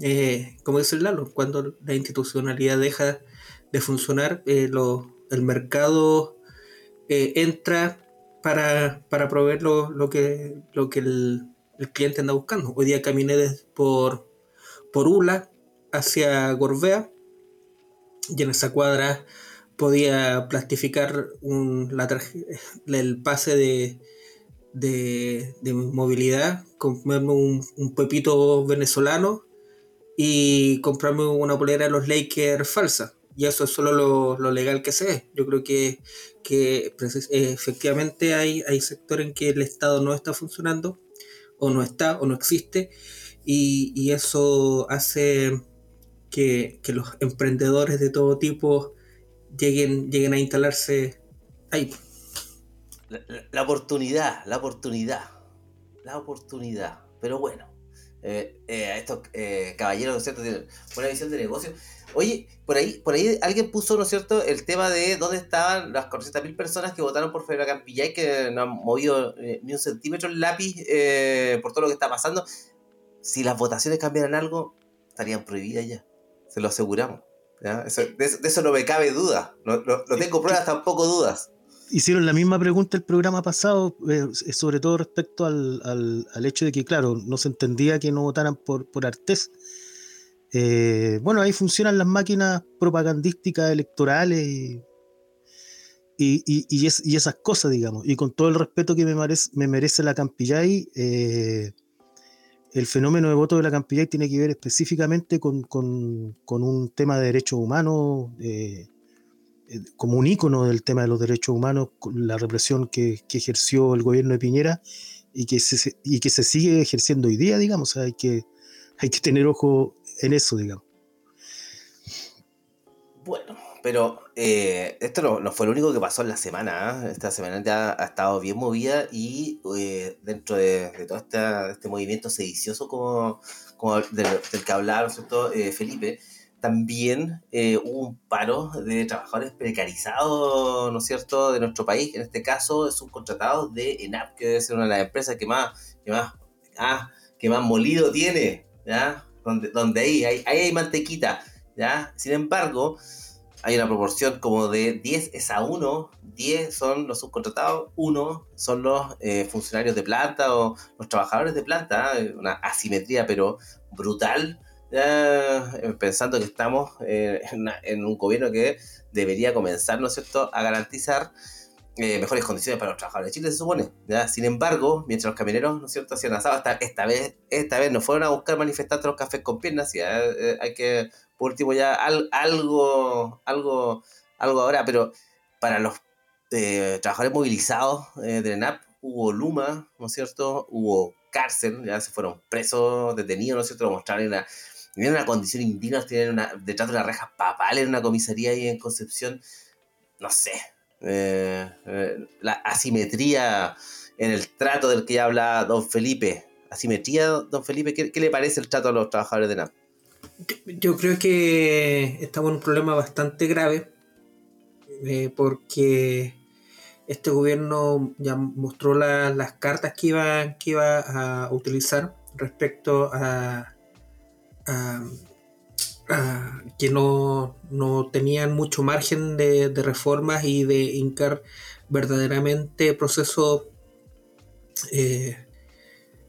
eh, como dice el Lalo, cuando la institucionalidad deja de funcionar, eh, el mercado eh, entra para, para proveer lo, que, lo que el, cliente anda buscando. Hoy día caminé por, por Ula hacia Gorbea y en esa cuadra podía plastificar el pase de, de, movilidad, comprarme un, un, pepito venezolano y comprarme una polera de los Lakers falsa. Y eso es solo lo, legal que se ve. Yo creo que, que efectivamente hay, hay sectores en que el Estado no está funcionando, o no está, o no existe, y, y eso hace que, que, los emprendedores de todo tipo lleguen, lleguen a instalarse ahí. La, oportunidad, la oportunidad, la oportunidad. Pero bueno, eh, eh, estos eh, caballeros, ¿no es cierto?, tienen buena visión de negocio. Oye, por ahí, por ahí alguien puso, ¿no es cierto?, el tema de dónde estaban las 400.000 personas que votaron por Federica Campillay, que no han movido ni un centímetro el lápiz por todo lo que está pasando. Si las votaciones cambiaran algo, estarían prohibidas ya. Se lo aseguramos de, eso, no me cabe duda. No, tengo pruebas, tampoco dudas. Hicieron la misma pregunta el programa pasado, eh, sobre todo respecto al, hecho de que, claro, no se entendía que no votaran por, por Artés. Eh, bueno, ahí funcionan las máquinas propagandísticas electorales y, y, esas cosas, digamos. Y con todo el respeto que me merece, me merece la Campillay, eh, el fenómeno de voto de la Campillay tiene que ver específicamente con, un tema de derechos humanos, eh, como un ícono del tema de los derechos humanos, la represión que, ejerció el gobierno de Piñera y que se, y que se sigue ejerciendo hoy día, digamos. hay, que, hay que tener ojo en eso, digamos. Bueno, pero eh, esto no, fue lo único que pasó en la semana. ¿ah? Esta semana ya ha estado bien movida y eh, dentro de, todo este, movimiento sedicioso como, como del, que hablaba eh, Felipe, también hubo un paro de trabajadores precarizados, ¿no es cierto?, de nuestro país, en este caso subcontratados de ENAP, que debe ser una de las empresas que más, que más, ah, que más molido tiene, ¿ya? Donde, donde ahí, ahí, ahí hay mantequita, ¿ya? Sin embargo, hay una proporción como de 10 es a 1, 10 son los subcontratados, 1 son los eh, funcionarios de planta o los trabajadores de planta, ¿eh? una asimetría pero brutal, eh, pensando que estamos en, un gobierno que debería comenzar, ¿no es cierto?, a garantizar mejores condiciones para los trabajadores de Chile, se supone. Sin embargo, mientras los camioneros, ¿no es cierto?, hacían asado, esta, esta, vez, esta vez no fueron a buscar manifestantes los cafés con piernas, y hay que por último ya algo, algo, algo ahora, pero para los eh, trabajadores movilizados eh, de ENAP hubo Luma, ¿no es cierto? Hubo cárcel, ya se fueron presos, detenidos, ¿no es cierto? Lo mostraron en una, en una condición indigna, tienen una, detrás de las rejas papales en una comisaría ahí en Concepción, no sé, eh, la asimetría en el trato del que ya habla don Felipe. Asimetría, don Felipe, ¿qué, le parece el trato a los trabajadores de ENAP? Yo creo que estamos en un problema bastante grave eh, porque este gobierno ya mostró las cartas que iba, que iba a utilizar respecto a, que no, tenían mucho margen de, reformas y de hincar verdaderamente procesos eh,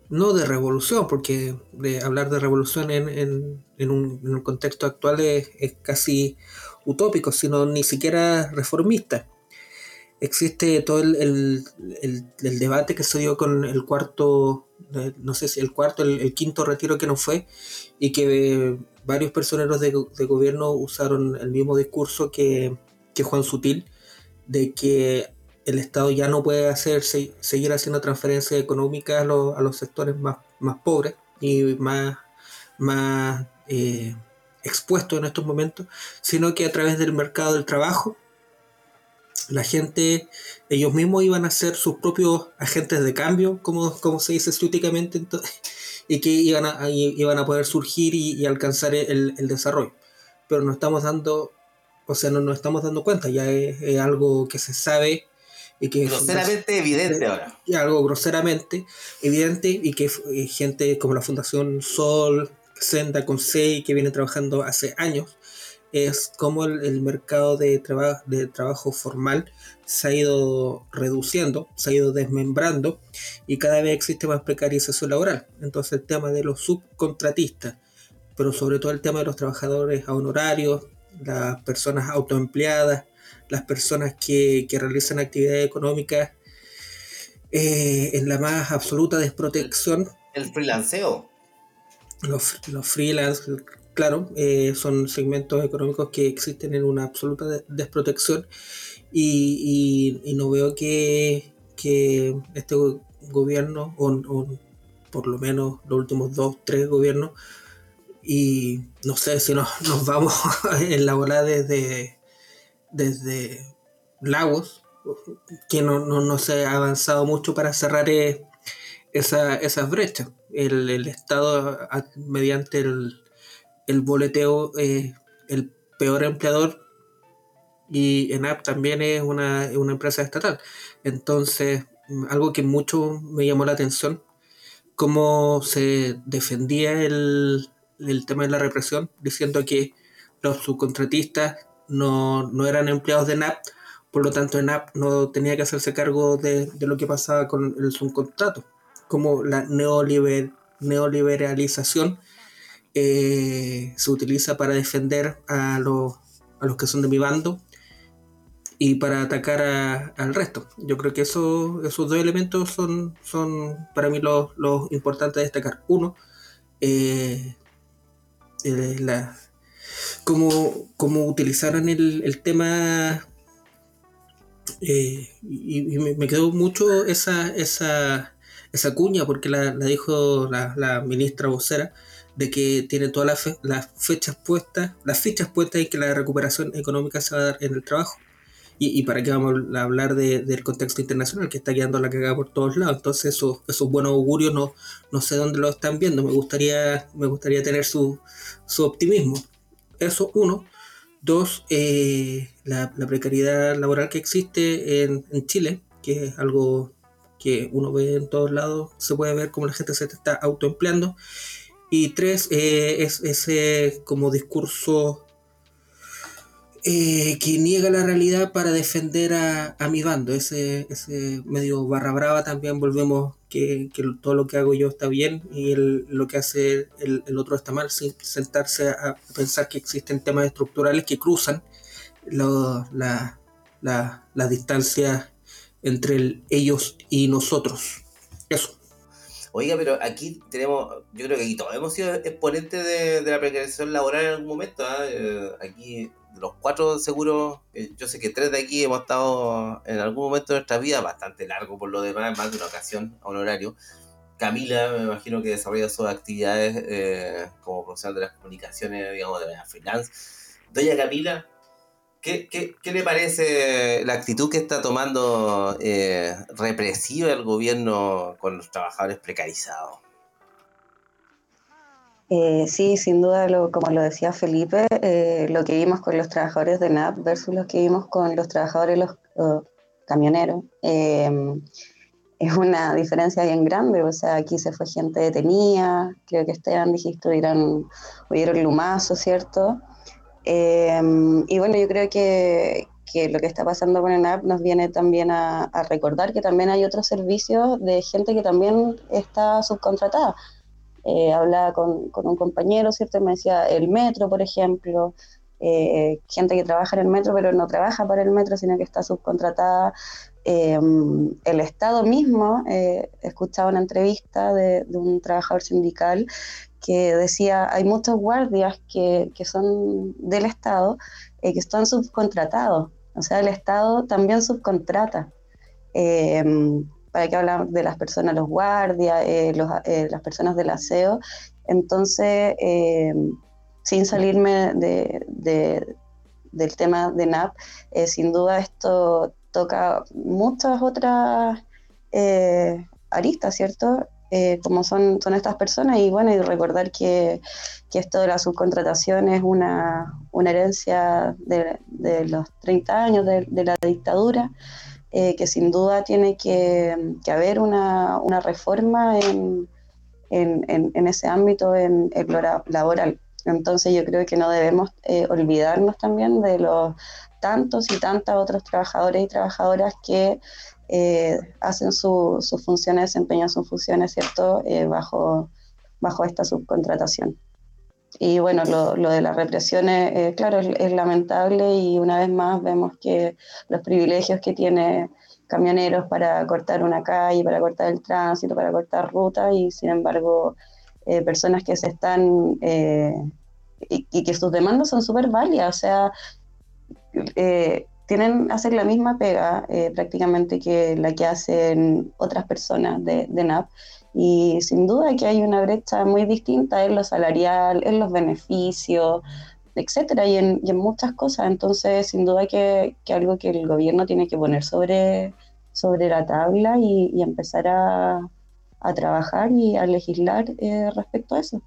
no de revolución, porque de hablar de revolución en, en, en, un, contexto actual es, casi utópico, sino ni siquiera reformista. Existe todo el, debate que se dio con el cuarto, no sé si el cuarto, el, quinto retiro que no fue, y que varios personeros de, de gobierno usaron el mismo discurso que, que Juan Sutil, de que el Estado ya no puede hacer, seguir haciendo transferencias económicas a, los sectores más, más pobres y más, más eh, expuestos en estos momentos, sino que a través del mercado del trabajo, la gente, ellos mismos iban a ser sus propios agentes de cambio, como, como se dice estúticamente, y que iban a, iban a poder surgir y, alcanzar el, desarrollo. Pero no estamos dando, o sea, no nos estamos dando cuenta, ya es, algo que se sabe y que groseramente evidente ahora. Y algo groseramente evidente y que gente como la Fundación Sol, Senda Consei, que viene trabajando hace años, es como el, mercado de, de trabajo formal se ha ido reduciendo, se ha ido desmembrando y cada vez existe más precarización laboral. Entonces el tema de los subcontratistas, pero sobre todo el tema de los trabajadores a honorarios, las personas autoempleadas, las personas que, realizan actividades económicas eh, en la más absoluta desprotección. El freelanceo. Los, los freelance, claro, eh, son segmentos económicos que existen en una absoluta desprotección y, no veo que, este gobierno, o, por lo menos los últimos dos, tres gobiernos, y no sé si nos, vamos en la bola desde, desde Lagos, que no, se ha avanzado mucho para cerrar eh, esa, esas brechas. El Estado, mediante el, el boleteo es el peor empleador y ENAP también es una, empresa estatal. Entonces, algo que mucho me llamó la atención, cómo se defendía el, tema de la represión, diciendo que los subcontratistas no, eran empleados de ENAP, por lo tanto ENAP no tenía que hacerse cargo de, lo que pasaba con el subcontrato, como la neoliber, neoliberalización eh, se utiliza para defender a los, a los que son de mi bando y para atacar al resto. Yo creo que eso, esos dos elementos son, son para mí los, importantes de destacar. Uno, eh, cómo, cómo utilizaron el, tema eh, y, me, quedó mucho esa, esa, esa cuña porque la, dijo la ministra vocera de que tiene todas las, fechas puestas, las fichas puestas y que la recuperación económica se va a dar en el trabajo. Y, para qué vamos a hablar del contexto internacional que está quedando la cagada por todos lados. Entonces esos, esos buenos augurios no, no sé dónde lo están viendo. Me gustaría, me gustaría tener su, optimismo. Eso uno. Dos, eh, la, precariedad laboral que existe en, en Chile, que es algo que uno ve en todos lados, se puede ver cómo la gente se está autoempleando y tres, eh, es ese como discurso eh, que niega la realidad para defender a, mi bando, ese, ese medio barra brava también volvemos que, todo lo que hago yo está bien y lo que hace el, otro está mal, sin sentarse a pensar que existen temas estructurales que cruzan la, la, distancia entre ellos y nosotros. Eso. Oiga, pero aquí tenemos, yo creo que aquí todos hemos sido exponentes de, la precarización laboral en algún momento. ¿ah? Eh, aquí, los cuatro seguros, eh, yo sé que tres de aquí hemos estado en algún momento de nuestra vida, bastante largo por lo demás, más de una ocasión a un horario. Camila, me imagino que desarrolla sus actividades eh, como profesional de las comunicaciones, digamos, de la freelance. Doña Camila, ¿Qué, le parece la actitud que está tomando eh, represiva el gobierno con los trabajadores precarizados? Eh, sí, sin duda, como lo decía Felipe, eh, lo que vimos con los trabajadores de NAP versus lo que vimos con los trabajadores los, camioneros es una diferencia bien grande. O sea, aquí se fue gente detenida, creo que Esteban dijiste, hubieron, hubieron lumazo, ¿cierto? Em, y bueno, yo creo que, que, lo que está pasando con ENAP nos viene también a, recordar que también hay otros servicios de gente que también está subcontratada. Eh, hablaba con, con, un compañero, ¿cierto? Me decía el metro, por ejemplo, eh, gente que trabaja en el metro, pero no trabaja para el metro, sino que está subcontratada. Em, el Estado mismo, eh, escuchaba una entrevista de, de, un trabajador sindical que decía, hay muchos guardias que, que son del Estado eh, que están subcontratados, o sea, el Estado también subcontrata. Em, para que hablar de las personas, los guardias, eh, eh, las personas del aseo. Entonces, em, sin salirme de, del tema de NAP, sin duda esto toca muchas otras aristas, ¿cierto? Eh, como son, son estas personas y bueno, y recordar que, que esto de la subcontratación es una, una herencia de, de, los 30 años de, la dictadura, eh, que sin duda tiene que, haber una, una reforma en, en, en, ese ámbito en, en laboral. Entonces yo creo que no debemos eh, olvidarnos también de los tantos y tantas otros trabajadores y trabajadoras que eh, hacen sus funciones, desempeñan sus funciones, ¿cierto?, eh, bajo, bajo esta subcontratación. Y bueno, lo, lo de la represión, eh, claro, es, es, lamentable y una vez más vemos que los privilegios que tiene camioneros para cortar una calle, para cortar el tránsito, para cortar ruta y sin embargo eh, personas que se están eh, y, y, que sus demandas son súper válidas, o sea, eh, tienen hacer la misma pega eh, prácticamente que la que hacen otras personas de, NAP. Y sin duda que hay una brecha muy distinta en lo salarial, en los beneficios, etcétera, y en, muchas cosas. Entonces, sin duda que, que, algo que el gobierno tiene que poner sobre, sobre la tabla y, y empezar a, a, trabajar y a legislar eh, respecto a eso.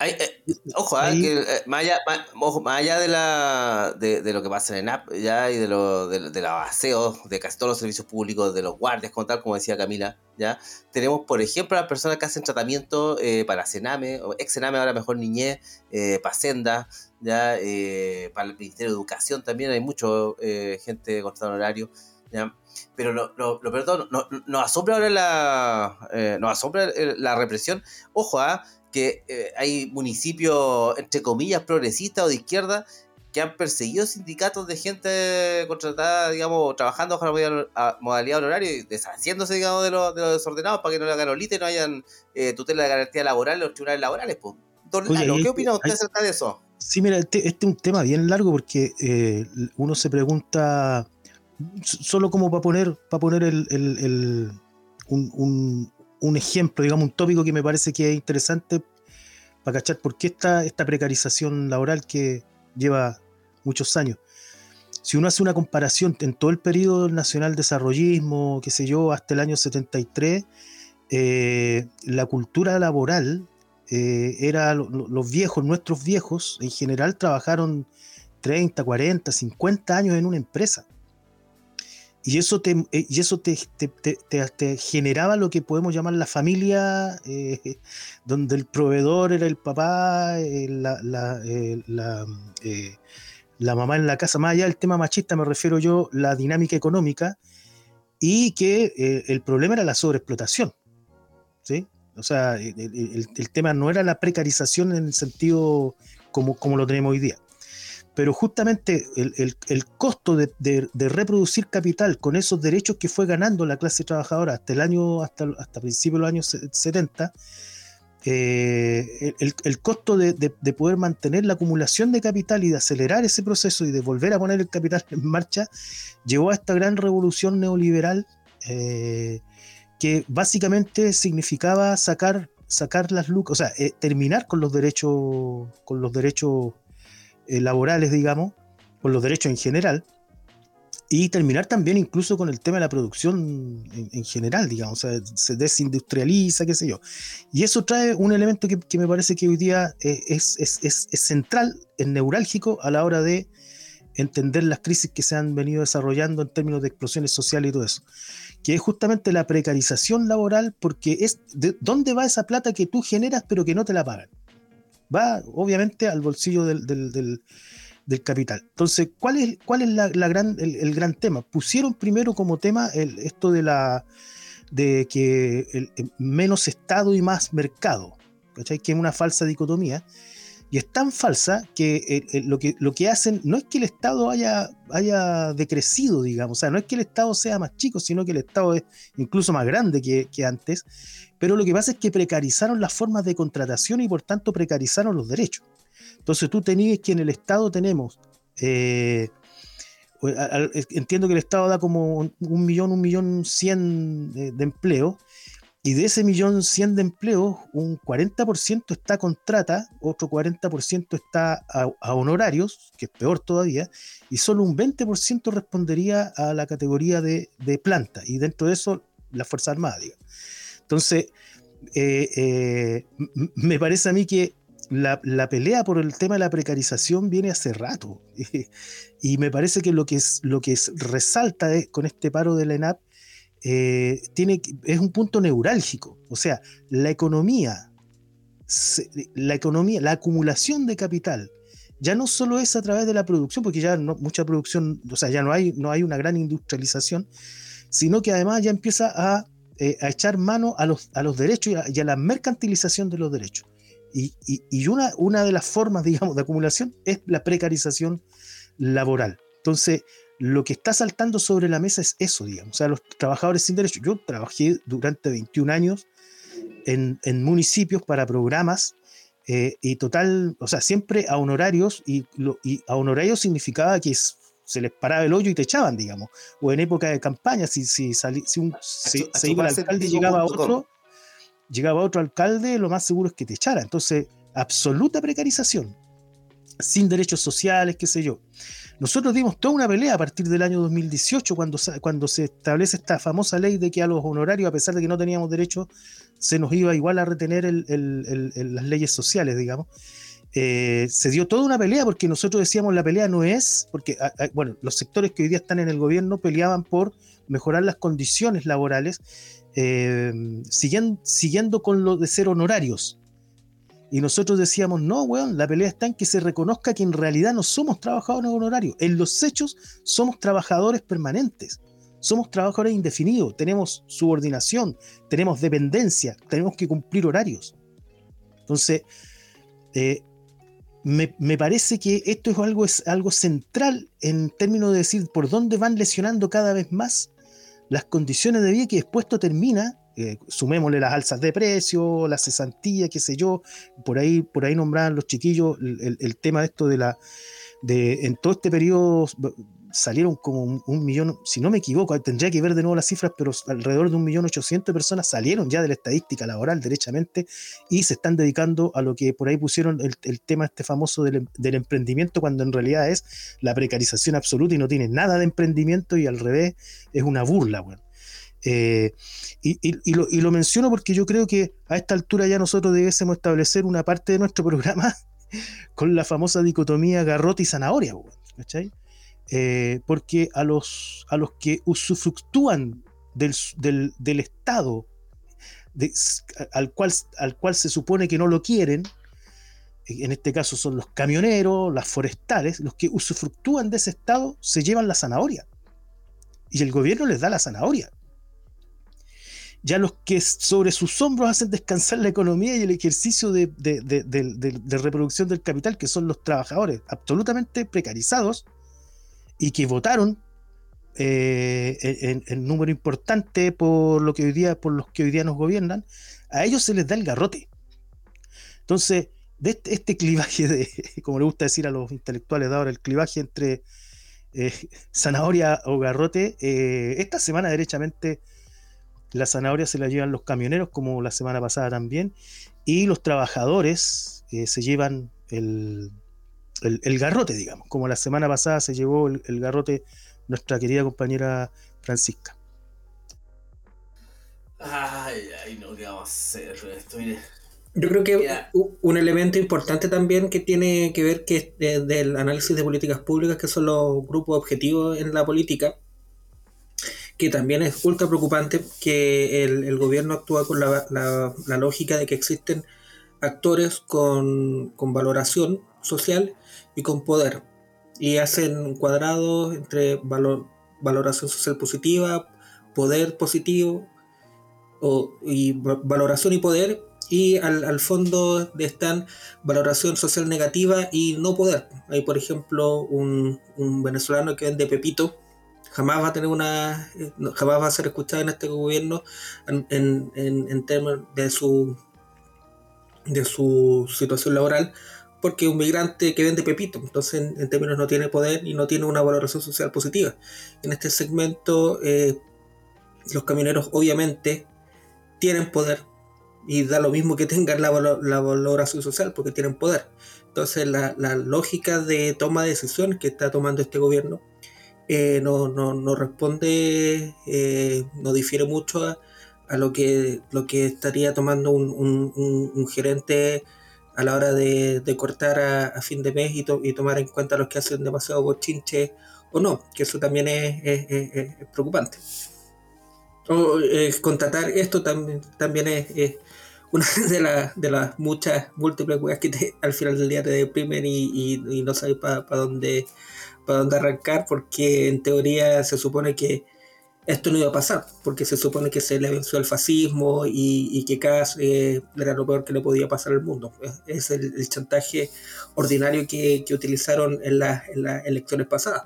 Hay, eh, ojo, eh, que, eh, más, allá, más, ojo, más allá de, la, de, de, lo que pasa en ENAP ya, y de, lo, de, de los aseos de casi todos los servicios públicos, de los guardias, como tal, como decía Camila, ya tenemos, por ejemplo, las personas que hacen tratamiento eh, para Sename, o ex Sename, ahora mejor niñez, eh, para Senda, ya, eh, para el Ministerio de Educación también hay mucha gente cortando horario. ¿ya? Pero lo, lo, lo perdón, nos no, no asombra ahora la, nos asombra la represión. Ojo, ¿ah? Que eh, hay municipios, entre comillas, progresistas o de izquierda que han perseguido sindicatos de gente contratada, digamos, trabajando bajo la modalidad horario y deshaciéndose, digamos, de los lo desordenados para que no le hagan olita y no hayan eh, tutela de garantía laboral en los tribunales laborales. Pues. Don Oye, Lalo, ¿qué opina usted hay, acerca de eso? Sí, mira, este, este, es un tema bien largo porque eh, uno se pregunta, solo como para poner, para poner el, el, el un, un, un ejemplo, digamos, un tópico que me parece que es interesante para cachar por qué esta, esta precarización laboral que lleva muchos años. Si uno hace una comparación en todo el periodo nacional desarrollismo, qué sé yo, hasta el año 73, eh, la cultura laboral eh, era lo, los viejos, nuestros viejos, en general trabajaron 30, 40, 50 años en una empresa. Y eso te, eh, y eso te, te, te, generaba lo que podemos llamar la familia, eh, donde el proveedor era el papá, eh, la, la, eh, la, la, mamá en la casa. Más allá del tema machista, me refiero yo la dinámica económica y que el problema era la sobreexplotación. ¿sí? O sea, el, el, el, tema no era la precarización en el sentido como, como lo tenemos hoy día pero justamente el, el, el costo de, de, de, reproducir capital con esos derechos que fue ganando la clase trabajadora hasta el año, hasta, hasta principios de los años 70, eh, el, el, costo de, de, poder mantener la acumulación de capital y de acelerar ese proceso y de volver a poner el capital en marcha, llevó a esta gran revolución neoliberal eh, que básicamente significaba sacar, sacar las lucas, o sea, eh, terminar con los derechos, con los derechos eh, laborales, digamos, por los derechos en general, y terminar también incluso con el tema de la producción en, en, general, digamos, o sea, se desindustrializa, qué sé yo. Y eso trae un elemento que, que me parece que hoy día es, es, es, es, central, es neurálgico a la hora de entender las crisis que se han venido desarrollando en términos de explosiones sociales y todo eso, que es justamente la precarización laboral, porque es de dónde va esa plata que tú generas pero que no te la pagan va obviamente al bolsillo del, capital. Entonces, ¿cuál es, cuál es la, gran, el, el, gran tema? Pusieron primero como tema el, esto de la de que el, menos Estado y más mercado, ¿cachai? que es una falsa dicotomía. Y es tan falsa que eh, eh, lo, que lo que hacen no es que el Estado haya, haya decrecido, digamos, o sea, no es que el Estado sea más chico, sino que el Estado es incluso más grande que, antes, pero lo que pasa es que precarizaron las formas de contratación y por tanto precarizaron los derechos. Entonces tú tenías que en el Estado tenemos, eh, entiendo que el Estado da como un millón, un millón cien de, de empleos, y de ese millón cien de empleos, un 40% está a contrata, otro 40% está a, a, honorarios, que es peor todavía, y solo un 20% respondería a la categoría de, de, planta, y dentro de eso la Fuerza Armada, digamos. Entonces, eh, eh, me parece a mí que la, pelea por el tema de la precarización viene hace rato. y me parece que lo que, es, lo que resalta con este paro de la ENAP tiene, es un punto neurálgico. O sea, la economía, la economía, la acumulación de capital, ya no solo es a través de la producción, porque ya no, mucha producción, o sea, ya no hay, no hay una gran industrialización, sino que además ya empieza a, eh, echar mano a los, a los derechos y a, la mercantilización de los derechos. Y, y, una, una de las formas, digamos, de acumulación es la precarización laboral. Entonces, lo que está saltando sobre la mesa es eso, digamos, o sea, los trabajadores sin derechos. Yo trabajé durante 21 años en, en municipios para programas eh, y total, o sea, siempre a honorarios, y, y a honorarios significaba que se les paraba el hoyo y te echaban, digamos. O en época de campaña, si, si, si, un, se iba el alcalde y llegaba otro, llegaba otro alcalde, lo más seguro es que te echara. Entonces, absoluta precarización, sin derechos sociales, qué sé yo. Nosotros dimos toda una pelea a partir del año 2018, cuando, cuando se establece esta famosa ley de que a los honorarios, a pesar de que no teníamos derecho se nos iba igual a retener las leyes sociales, digamos. Eh, se dio toda una pelea porque nosotros decíamos la pelea no es, porque ah, ah, bueno, los sectores que hoy día están en el gobierno peleaban por mejorar las condiciones laborales, eh, siguiendo, siguiendo con lo de ser honorarios. Y nosotros decíamos, no, weón, la pelea está en que se reconozca que en realidad no somos trabajadores honorarios. En los hechos somos trabajadores permanentes somos trabajadores indefinidos, tenemos subordinación, tenemos dependencia, tenemos que cumplir horarios. Entonces, eh, me, parece que esto es algo, es algo central en términos de decir por dónde van lesionando cada vez más las condiciones de vida que después esto termina, eh, sumémosle las alzas de precio, la cesantía, qué sé yo, por ahí, por ahí nombraban los chiquillos el, el tema de esto de la, de, en todo este periodo salieron como un, millón, si no me equivoco, tendría que ver de nuevo las cifras, pero alrededor de un millón ochocientos personas salieron ya de la estadística laboral derechamente y se están dedicando a lo que por ahí pusieron el, tema este famoso del, emprendimiento, cuando en realidad es la precarización absoluta y no tiene nada de emprendimiento y al revés es una burla, bueno. Eh, y, lo, menciono porque yo creo que a esta altura ya nosotros debiésemos establecer una parte de nuestro programa con la famosa dicotomía garrote y zanahoria, ¿cachai? Eh, porque a los, que usufructúan del, del, Estado al, cual, al cual se supone que no lo quieren, en este caso son los camioneros, las forestales, los que usufructúan de ese Estado se llevan la zanahoria. Y el gobierno les da la zanahoria. Ya los que sobre sus hombros hacen descansar la economía y el ejercicio de, de reproducción del capital, que son los trabajadores absolutamente precarizados, y que votaron eh, en, número importante por lo que hoy día, por los que hoy día nos gobiernan, a ellos se les da el garrote. Entonces, de este, este clivaje de, como le gusta decir a los intelectuales ahora, el clivaje entre eh, zanahoria o garrote, eh, esta semana derechamente la zanahoria se la llevan los camioneros, como la semana pasada también, y los trabajadores se llevan el, el, garrote, digamos, como la semana pasada se llevó el, garrote nuestra querida compañera Francisca. Ay, ay, no, ¿qué vamos a hacer? Estoy... Yo creo que un elemento importante también que tiene que ver que es del análisis de políticas públicas, que son los grupos objetivos en la política, que también es ultra preocupante que el, gobierno actúa con la, lógica de que existen actores con, valoración social y con poder. Y hacen cuadrados entre valor, valoración social positiva, poder positivo, y valoración y poder, y al, al, fondo están valoración social negativa y no poder. Hay, por ejemplo, un, un, venezolano que vende Pepito, jamás va a tener una, jamás va a ser escuchado en este gobierno en, en, en términos de su, de su situación laboral, porque un migrante que vende pepito, entonces en, términos no tiene poder y no tiene una valoración social positiva. En este segmento eh, los camioneros obviamente tienen poder y da lo mismo que tengan la, valoración social porque tienen poder. Entonces la, lógica de toma de decisiones que está tomando este gobierno eh, no, responde, eh, no difiere mucho a lo que, lo que estaría tomando un, gerente a la hora de, cortar a, fin de mes y, y, tomar en cuenta los que hacen demasiado bochinche o no, que eso también es, preocupante. O eh, contratar esto también, también es, una de, de las muchas múltiples cosas que al final del día te deprimen y, y, no sabes para dónde, para dónde arrancar, porque en teoría se supone que esto no iba a pasar, porque se supone que se le venció el fascismo y, que cada eh, era lo peor que le podía pasar al mundo. Es el, chantaje ordinario que, utilizaron en, las elecciones pasadas.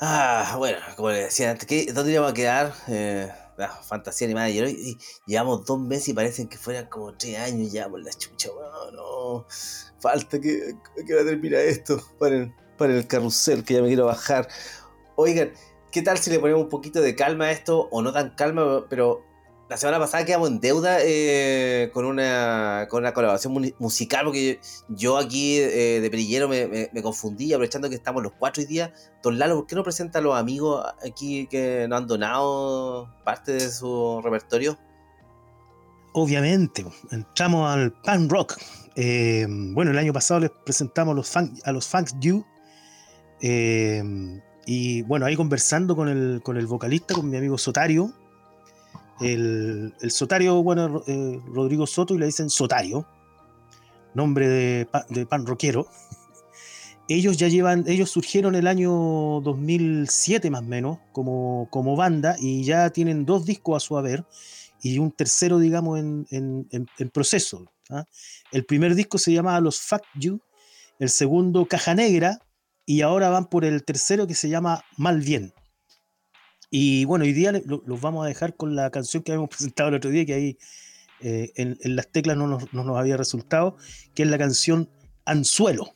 Ah, bueno, como le decía antes, ¿dónde íbamos a quedar? Eh, fantasía animada. Y, llevamos dos meses y parecen que fueran como tres años ya por la chucha. Bueno, no, falta que, que terminar esto para el, para el carrusel, que ya me quiero bajar. Oigan, ¿Qué tal si le ponemos un poquito de calma a esto? O no tan calma, pero la semana pasada quedamos en deuda eh, con, una, con una colaboración musical, porque yo, aquí eh, de perillero me, confundí, aprovechando que estamos los cuatro días. Don Lalo, ¿por qué no presenta a los amigos aquí que nos han donado parte de su repertorio? Obviamente, entramos al pan rock. Eh, bueno, el año pasado les presentamos a los, Funks You. Y bueno, ahí conversando con el, con el vocalista, con mi amigo Sotario. El, el Sotario, bueno, eh, Rodrigo Soto, y le dicen Sotario, nombre de, de pan rockero. Ellos ya llevan, ellos surgieron el año 2007 más o menos como, como banda y ya tienen dos discos a su haber y un tercero, digamos, en, en, en, proceso. ¿ah? El primer disco se llamaba Los Fuck You, el segundo Caja Negra, y ahora van por el tercero que se llama Mal Bien. Y bueno, hoy día los vamos a dejar con la canción que habíamos presentado el otro día, que ahí eh, en, las teclas no nos, no nos había resultado, que es la canción Anzuelo.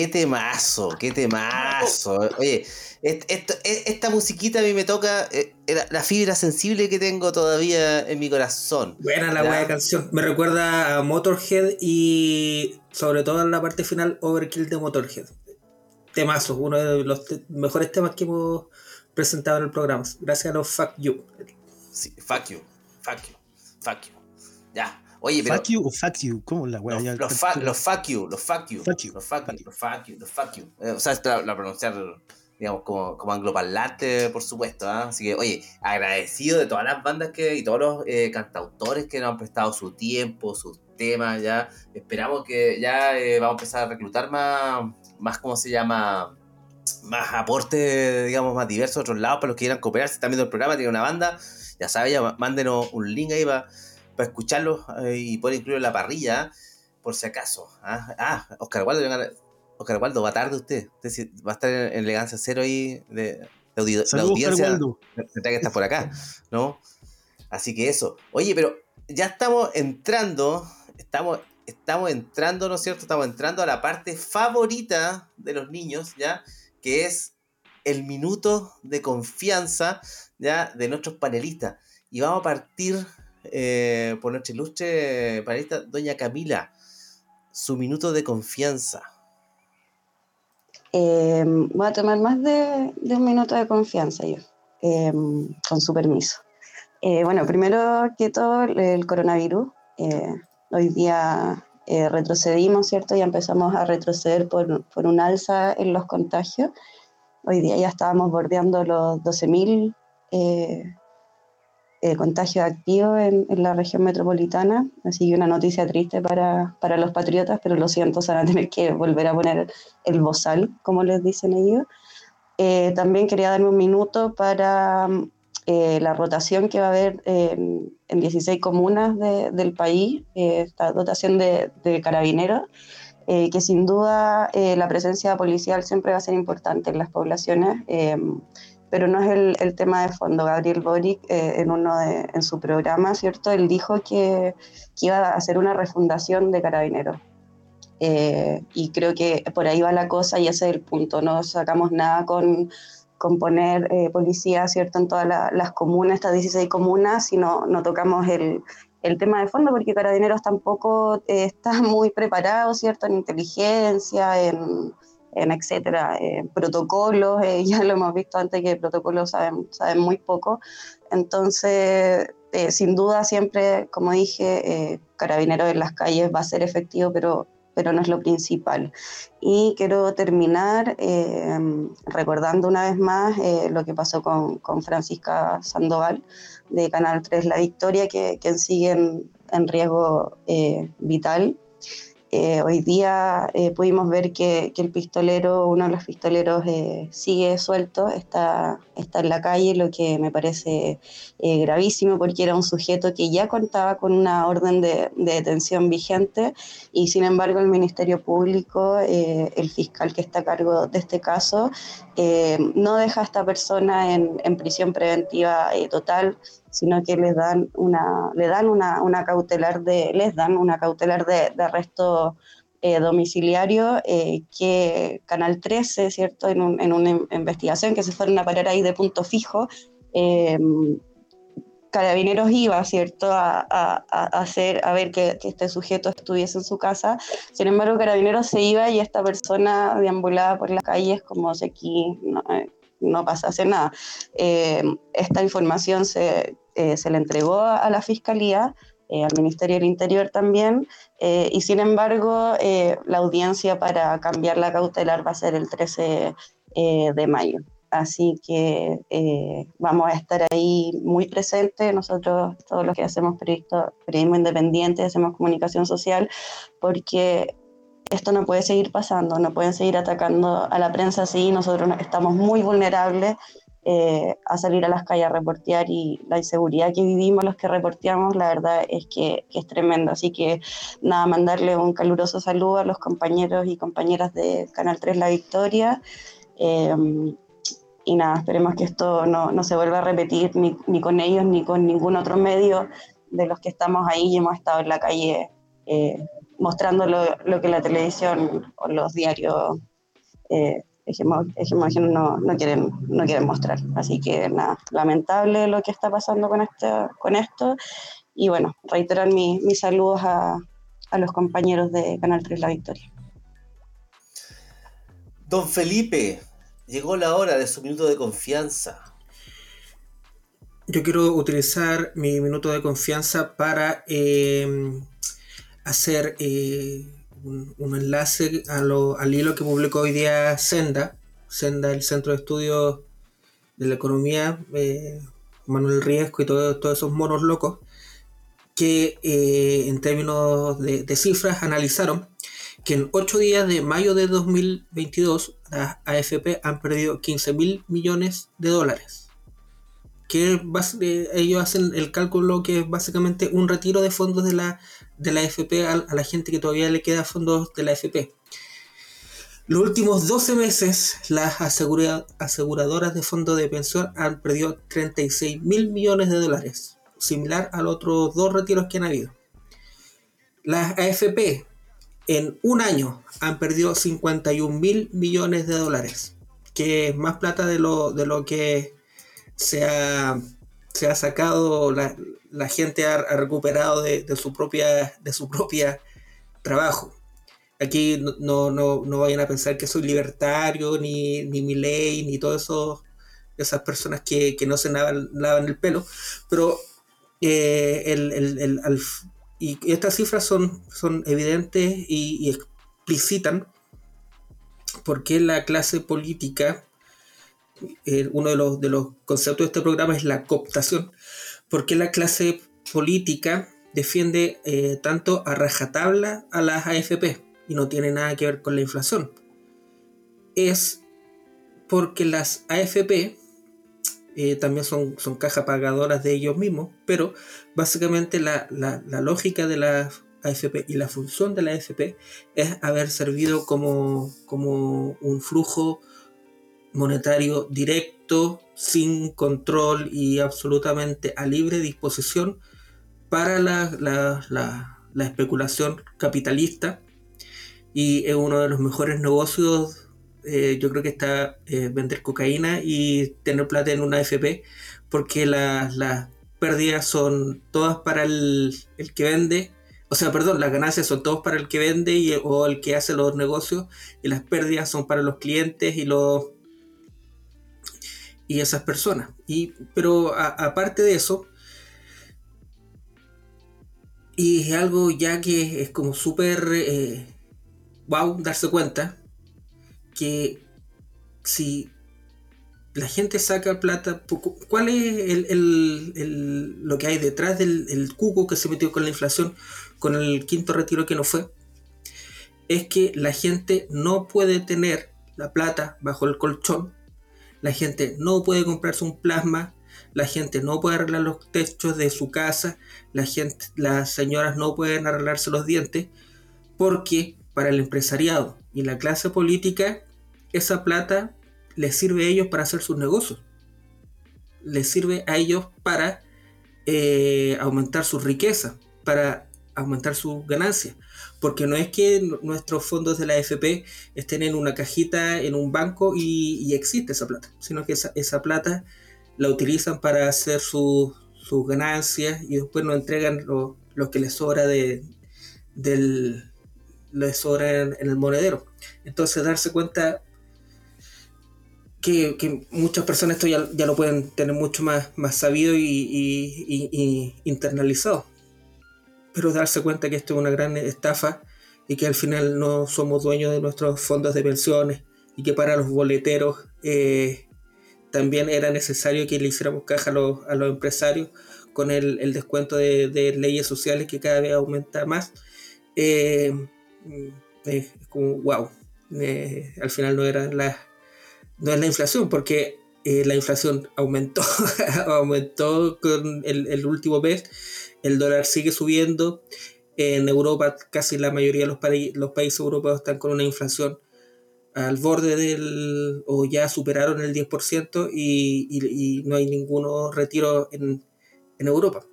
Qué, temazo, qué temazo. Oye, esta musiquita a mí me toca eh, la fibra sensible que tengo todavía en mi corazón. Buena la buena canción. Me recuerda a Motorhead y sobre todo en la parte final Overkill de Motorhead. temazo, uno de los mejores temas que hemos presentado en el programa. Gracias a los Fuck You. Sí, fuck you, fuck you, fuck you. Ya. Oye, pero. ¿Fuck you o fuck you? ¿Cómo la weá? Los, los, fa- los fuck you, los fuck you, Fuck you. los fuck you, los fuck you, los fuck you. Eh, o sea, esta la pronunciar, digamos, como, como angloparlante, por supuesto. ¿ah? Así que, oye, agradecido de todas las bandas que y todos los eh, cantautores que nos han prestado su tiempo, sus temas. Ya esperamos que ya eh, vamos a empezar a reclutar más, más, ¿cómo se llama? Más aporte, digamos, más diversos de otros lados para los que quieran cooperar. Si están viendo el programa, tiene una banda, ya saben, ya mándenos un link ahí para para escucharlos eh, y poder incluirlo en la parrilla, por si acaso. Ah, ah Oscar Waldo, Oscar Waldo, va tarde usted. Usted va a estar en, elegancia cero ahí de, de, Saludos, audiencia. Tendrá que estar por acá, ¿no? Así que eso. Oye, pero ya estamos entrando, estamos, estamos entrando, ¿no es cierto? Estamos entrando a la parte favorita de los niños, ¿ya? Que es el minuto de confianza, ¿ya? De nuestros panelistas. Y vamos a partir eh, por nuestra ilustre panelista, doña Camila. Su minuto de confianza. Eh, voy a tomar más de, de un minuto de confianza yo, eh, con su permiso. Eh, bueno, primero que todo, el coronavirus. eh, hoy día eh, retrocedimos, ¿cierto? Ya empezamos a retroceder por, por un alza en los contagios. Hoy día ya estábamos bordeando los 12.000 eh, eh, contagios activos en, en la región metropolitana. Así que una noticia triste para, para los patriotas, pero lo siento, se van a tener que volver a poner el bozal, como les dicen ellos. Eh, también quería darme un minuto para eh, la rotación que va a haber en, en 16 comunas de- del país, eh, esta dotación de, de carabineros, eh, que sin duda eh, la presencia policial siempre va a ser importante en las poblaciones, eh, pero no es el, el tema de fondo. Gabriel Boric, eh, en, uno de- en su programa, ¿cierto? Él dijo que, que iba a hacer una refundación de carabineros. Eh, y creo que por ahí va la cosa y ese es el punto. No sacamos nada con, con poner eh, policía ¿cierto? en todas la- las comunas, estas 16 comunas, si no, tocamos el, el tema de fondo, porque Carabineros tampoco eh, está muy preparado ¿cierto? en inteligencia, en, en etcétera, en protocolos, eh, ya lo hemos visto antes que protocolos saben, saben muy poco. Entonces, eh, sin duda siempre, como dije, eh, Carabineros en las calles va a ser efectivo, pero pero no es lo principal. Y quiero terminar eh, recordando una vez más eh, lo que pasó con, con, Francisca Sandoval de Canal 3 La Victoria, que, que sigue en, en riesgo eh, hoy día eh, pudimos ver que, que, el pistolero, uno de los pistoleros, eh, sigue suelto, está, está en la calle, lo que me parece eh, gravísimo porque era un sujeto que ya contaba con una orden de, de detención vigente y sin embargo el Ministerio Público, eh, el fiscal que está a cargo de este caso, eh, no deja a esta persona en, en prisión preventiva total, sino que les dan una, le dan una, una cautelar de, les dan una cautelar de, arresto eh, domiciliario eh, que Canal 13, ¿cierto? En, un, en, una investigación que se fueron a parar ahí de punto fijo, eh, Carabineros iba, ¿cierto?, a, a, hacer, a ver que, este sujeto estuviese en su casa. Sin embargo, Carabineros se iba y esta persona deambulaba por las calles como si aquí no pasase nada. Eh, esta información se, eh, se le entregó a la Fiscalía, eh, al Ministerio del Interior también, eh, y sin embargo, la audiencia para cambiar la cautelar va a ser el 13 eh, de mayo. Así que vamos a estar ahí muy presentes, nosotros todos los que hacemos periodismo independiente, hacemos comunicación social, porque esto no puede seguir pasando, no pueden seguir atacando a la prensa así, nosotros estamos muy vulnerables eh, a salir a las calles a reportear y la inseguridad que vivimos los que reporteamos, la verdad es que, es tremendo. Así que nada, mandarle un caluroso saludo a los compañeros y compañeras de Canal 3 La Victoria. Eh, y nada, esperemos que esto no, no se vuelva a repetir ni, ni, con ellos ni con ningún otro medio de los que estamos ahí y hemos estado en la calle eh, mostrando lo, lo, que la televisión o los diarios eh, hegemógenos no, no, quieren, no quieren mostrar. Así que nada, lamentable lo que está pasando con, este, con esto y bueno, reiterar mi, mis saludos a, a los compañeros de Canal 3 La Victoria. Don Felipe, llegó la hora de su minuto de confianza. Yo quiero utilizar mi minuto de confianza para eh, hacer eh, un, enlace a lo, al hilo que publicó hoy día Senda, Senda, el Centro de Estudios de la Economía, eh, Manuel Riesco y todo, todos esos monos locos, que eh, en términos de, de, cifras analizaron que en 8 días de mayo de 2022 las AFP han perdido 15 mil millones de dólares. Que ellos hacen el cálculo que es básicamente un retiro de fondos de la, de la AFP a, la gente que todavía le queda fondos de la AFP. Los últimos 12 meses, las asegura aseguradoras de fondos de pensión han perdido 36 mil millones de dólares, similar a los otros dos retiros que han habido. Las AFP en un año han perdido 51 mil millones de dólares, que es más plata de lo, de lo que se ha, se ha sacado, la, la gente ha, recuperado de, su propia, de su propia trabajo. Aquí no, no, no, vayan a pensar que soy libertario, ni, ni mi ley, ni todo eso, esas personas que, que no se lavan, lavan, el pelo, pero eh, el, el, el, y estas cifras son, son evidentes y, y explicitan por qué la clase política, eh, uno de los, de los conceptos de este programa es la cooptación, por qué la clase política defiende eh, tanto a rajatabla a las AFP y no tiene nada que ver con la inflación. Es porque las AFP eh, también son, son cajas pagadoras de ellos mismos, pero básicamente la, la, lógica de la AFP y la función de la AFP es haber servido como, como un flujo monetario directo, sin control y absolutamente a libre disposición para la, la, la, la especulación capitalista y es uno de los mejores negocios. Eh, yo creo que está eh, vender cocaína y tener plata en una AFP, porque las la pérdidas son todas para el, el, que vende, o sea, perdón, las ganancias son todas para el que vende y, o el que hace los negocios, y las pérdidas son para los clientes y los y esas personas. Y, pero aparte de eso, y es algo ya que es como súper eh, wow darse cuenta que si la gente saca plata, ¿cuál es el, el, el, lo que hay detrás del cuco que se metió con la inflación, con el quinto retiro que no fue? Es que la gente no puede tener la plata bajo el colchón, la gente no puede comprarse un plasma, la gente no puede arreglar los techos de su casa, las señoras no pueden arreglarse los dientes, porque para el empresariado y la clase política, esa plata les sirve a ellos para hacer sus negocios. Les sirve a ellos para eh, aumentar su riqueza, para aumentar sus ganancias. Porque no es que nuestros fondos de la AFP estén en una cajita, en un banco y, existe esa plata, sino que esa, plata la utilizan para hacer sus ganancias y después nos entregan lo, lo que les sobra de, del, les sobra en, el monedero. Entonces darse cuenta que, muchas personas esto ya, ya, lo pueden tener mucho más, más sabido y, y, internalizado. Pero darse cuenta que esto es una gran estafa y que al final no somos dueños de nuestros fondos de pensiones y que para los boleteros eh, también era necesario que le hiciéramos caja a los, a los empresarios con el, el descuento de, de, leyes sociales que cada vez aumenta más. Eh, es como wow. Eh, al final no era la no es la inflación, porque eh, la inflación aumentó, aumentó con el, el, último mes, el dólar sigue subiendo, en Europa casi la mayoría de los, los países europeos están con una inflación al borde del, o ya superaron el 10% y, y, no hay ninguno retiro en, en Europa,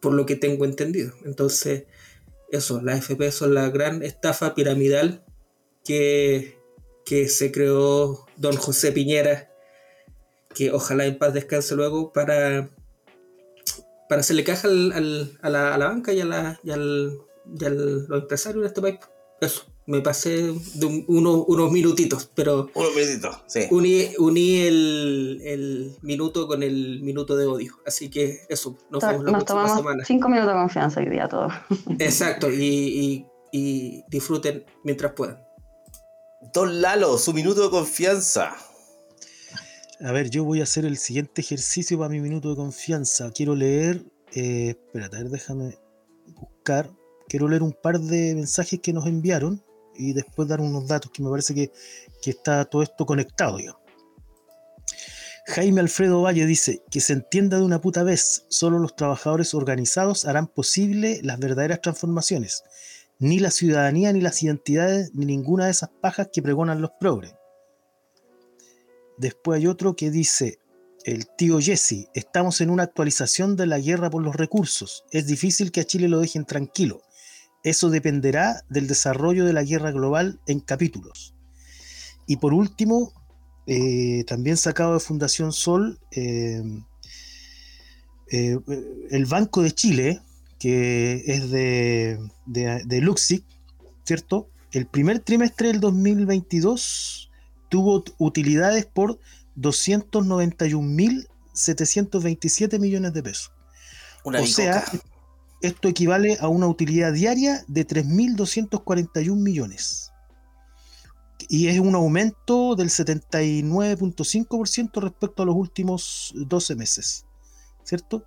por lo que tengo entendido. Entonces, eso, las FP son la gran estafa piramidal que, que se creó don José Piñera, que ojalá en paz descanse luego, para, para hacerle caja al, al, a, la, a, la, banca y a, la, y al, y a los empresarios de este país. Eso, me pasé de un- uno- unos minutitos, pero Unos minutitos, sí. uní, uní el, el minuto con el minuto de odio. Así que eso, nos vemos la Nos próxima tomamos semana. cinco minutos de confianza hoy día todos. Exacto, y, y- y disfruten mientras puedan. Don Lalo, su minuto de confianza. A ver, yo voy a hacer el siguiente ejercicio para mi minuto de confianza. Quiero leer, eh, espérate, a ver, déjame buscar. Quiero leer un par de mensajes que nos enviaron y después dar unos datos que me parece que, que está todo esto conectado, digamos. Jaime Alfredo Valle dice que se entienda de una puta vez, solo los trabajadores organizados harán posible las verdaderas transformaciones. Ni la ciudadanía, ni las identidades, ni ninguna de esas pajas que pregonan los progres. Después hay otro que dice, el tío Jesse, estamos en una actualización de la guerra por los recursos. Es difícil que a Chile lo dejen tranquilo. Eso dependerá del desarrollo de la guerra global en capítulos. Y por último, eh, también sacado de Fundación Sol, eh, eh, el Banco de Chile, que es de, de, de Luxic, ¿cierto? El primer trimestre del 2022 tuvo utilidades por 291.727 millones de pesos. Una o sea, esto equivale a una utilidad diaria de 3.241 millones. Y es un aumento del 79.5% respecto a los últimos 12 meses. ¿Cierto?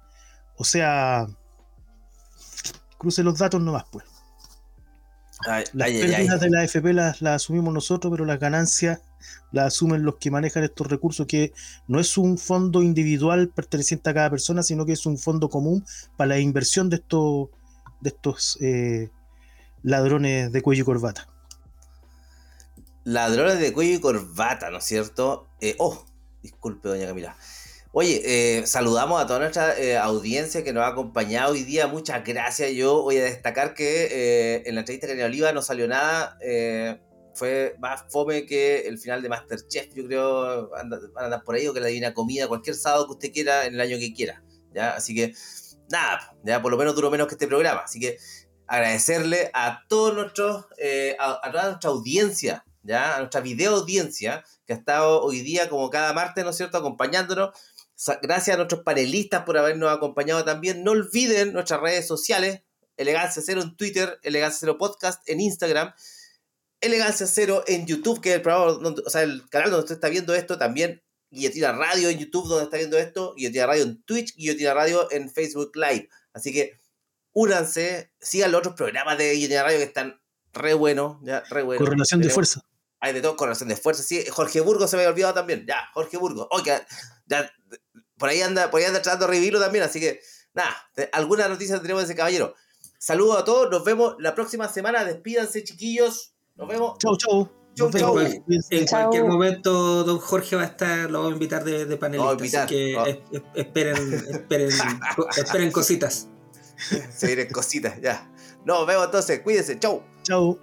O sea, cruce los datos nomás, pues. Ay, Las ay, pérdidas de la AFP las, las asumimos nosotros, pero las ganancias las asumen los que manejan estos recursos, que no es un fondo individual perteneciente a cada persona, sino que es un fondo común para la inversión de estos, de estos eh, ladrones de cuello y corbata. Ladrones de cuello y corbata, ¿no es cierto? Eh, oh, disculpe, doña Camila. Oye, eh, saludamos a toda nuestra audiencia que nos ha acompañado hoy día. Muchas gracias. Yo voy a destacar que en la entrevista con Oliva no salió nada. Fue más fome que el final de Masterchef. Yo creo van a andar por ahí o que la divina comida cualquier sábado que usted quiera en el año que quiera. ¿ya? Así que, nada, ya por lo menos duró menos que este programa. Así que agradecerle a todos nuestros, eh, a, toda nuestra audiencia, ya, a nuestra video audiencia que ha estado hoy día como cada martes, ¿no es cierto?, acompañándonos. Gracias a nuestros panelistas por habernos acompañado también. No olviden nuestras redes sociales, Elegancia Cero en Twitter, Elegancia Cero Podcast en Instagram, Elegancia Cero en YouTube, que es el programa, donde- o sea, el canal donde usted está viendo esto, también Guillotina Radio en YouTube, donde está viendo esto, Guillotina Radio en Twitch, Guillotina Radio en Facebook Live. Así que únanse, sigan los otros programas de Guillotina Radio que están re buenos, ya, re buenos. Correlación de fuerza. hay de todo, correlación de fuerza. Sí, Jorge Burgos se me había olvidado también. Ya, Jorge Burgos. Oye, ya, por ahí anda, por ahí anda tratando de revivirlo también. Así que, nada, te- alguna noticia tenemos de ese caballero. Saludos a todos, nos vemos la próxima semana. Despídanse, chiquillos. Nos vemos. Chau, chau. Chau, chau. En cualquier momento, don Jorge va a estar, lo vamos a invitar de, de panelista. Invitar. Así que Oh. es- es- esperen, esperen, esperen cositas. Se vienen cositas, ya. Nos vemos entonces. Cuídense. Chau. Chau.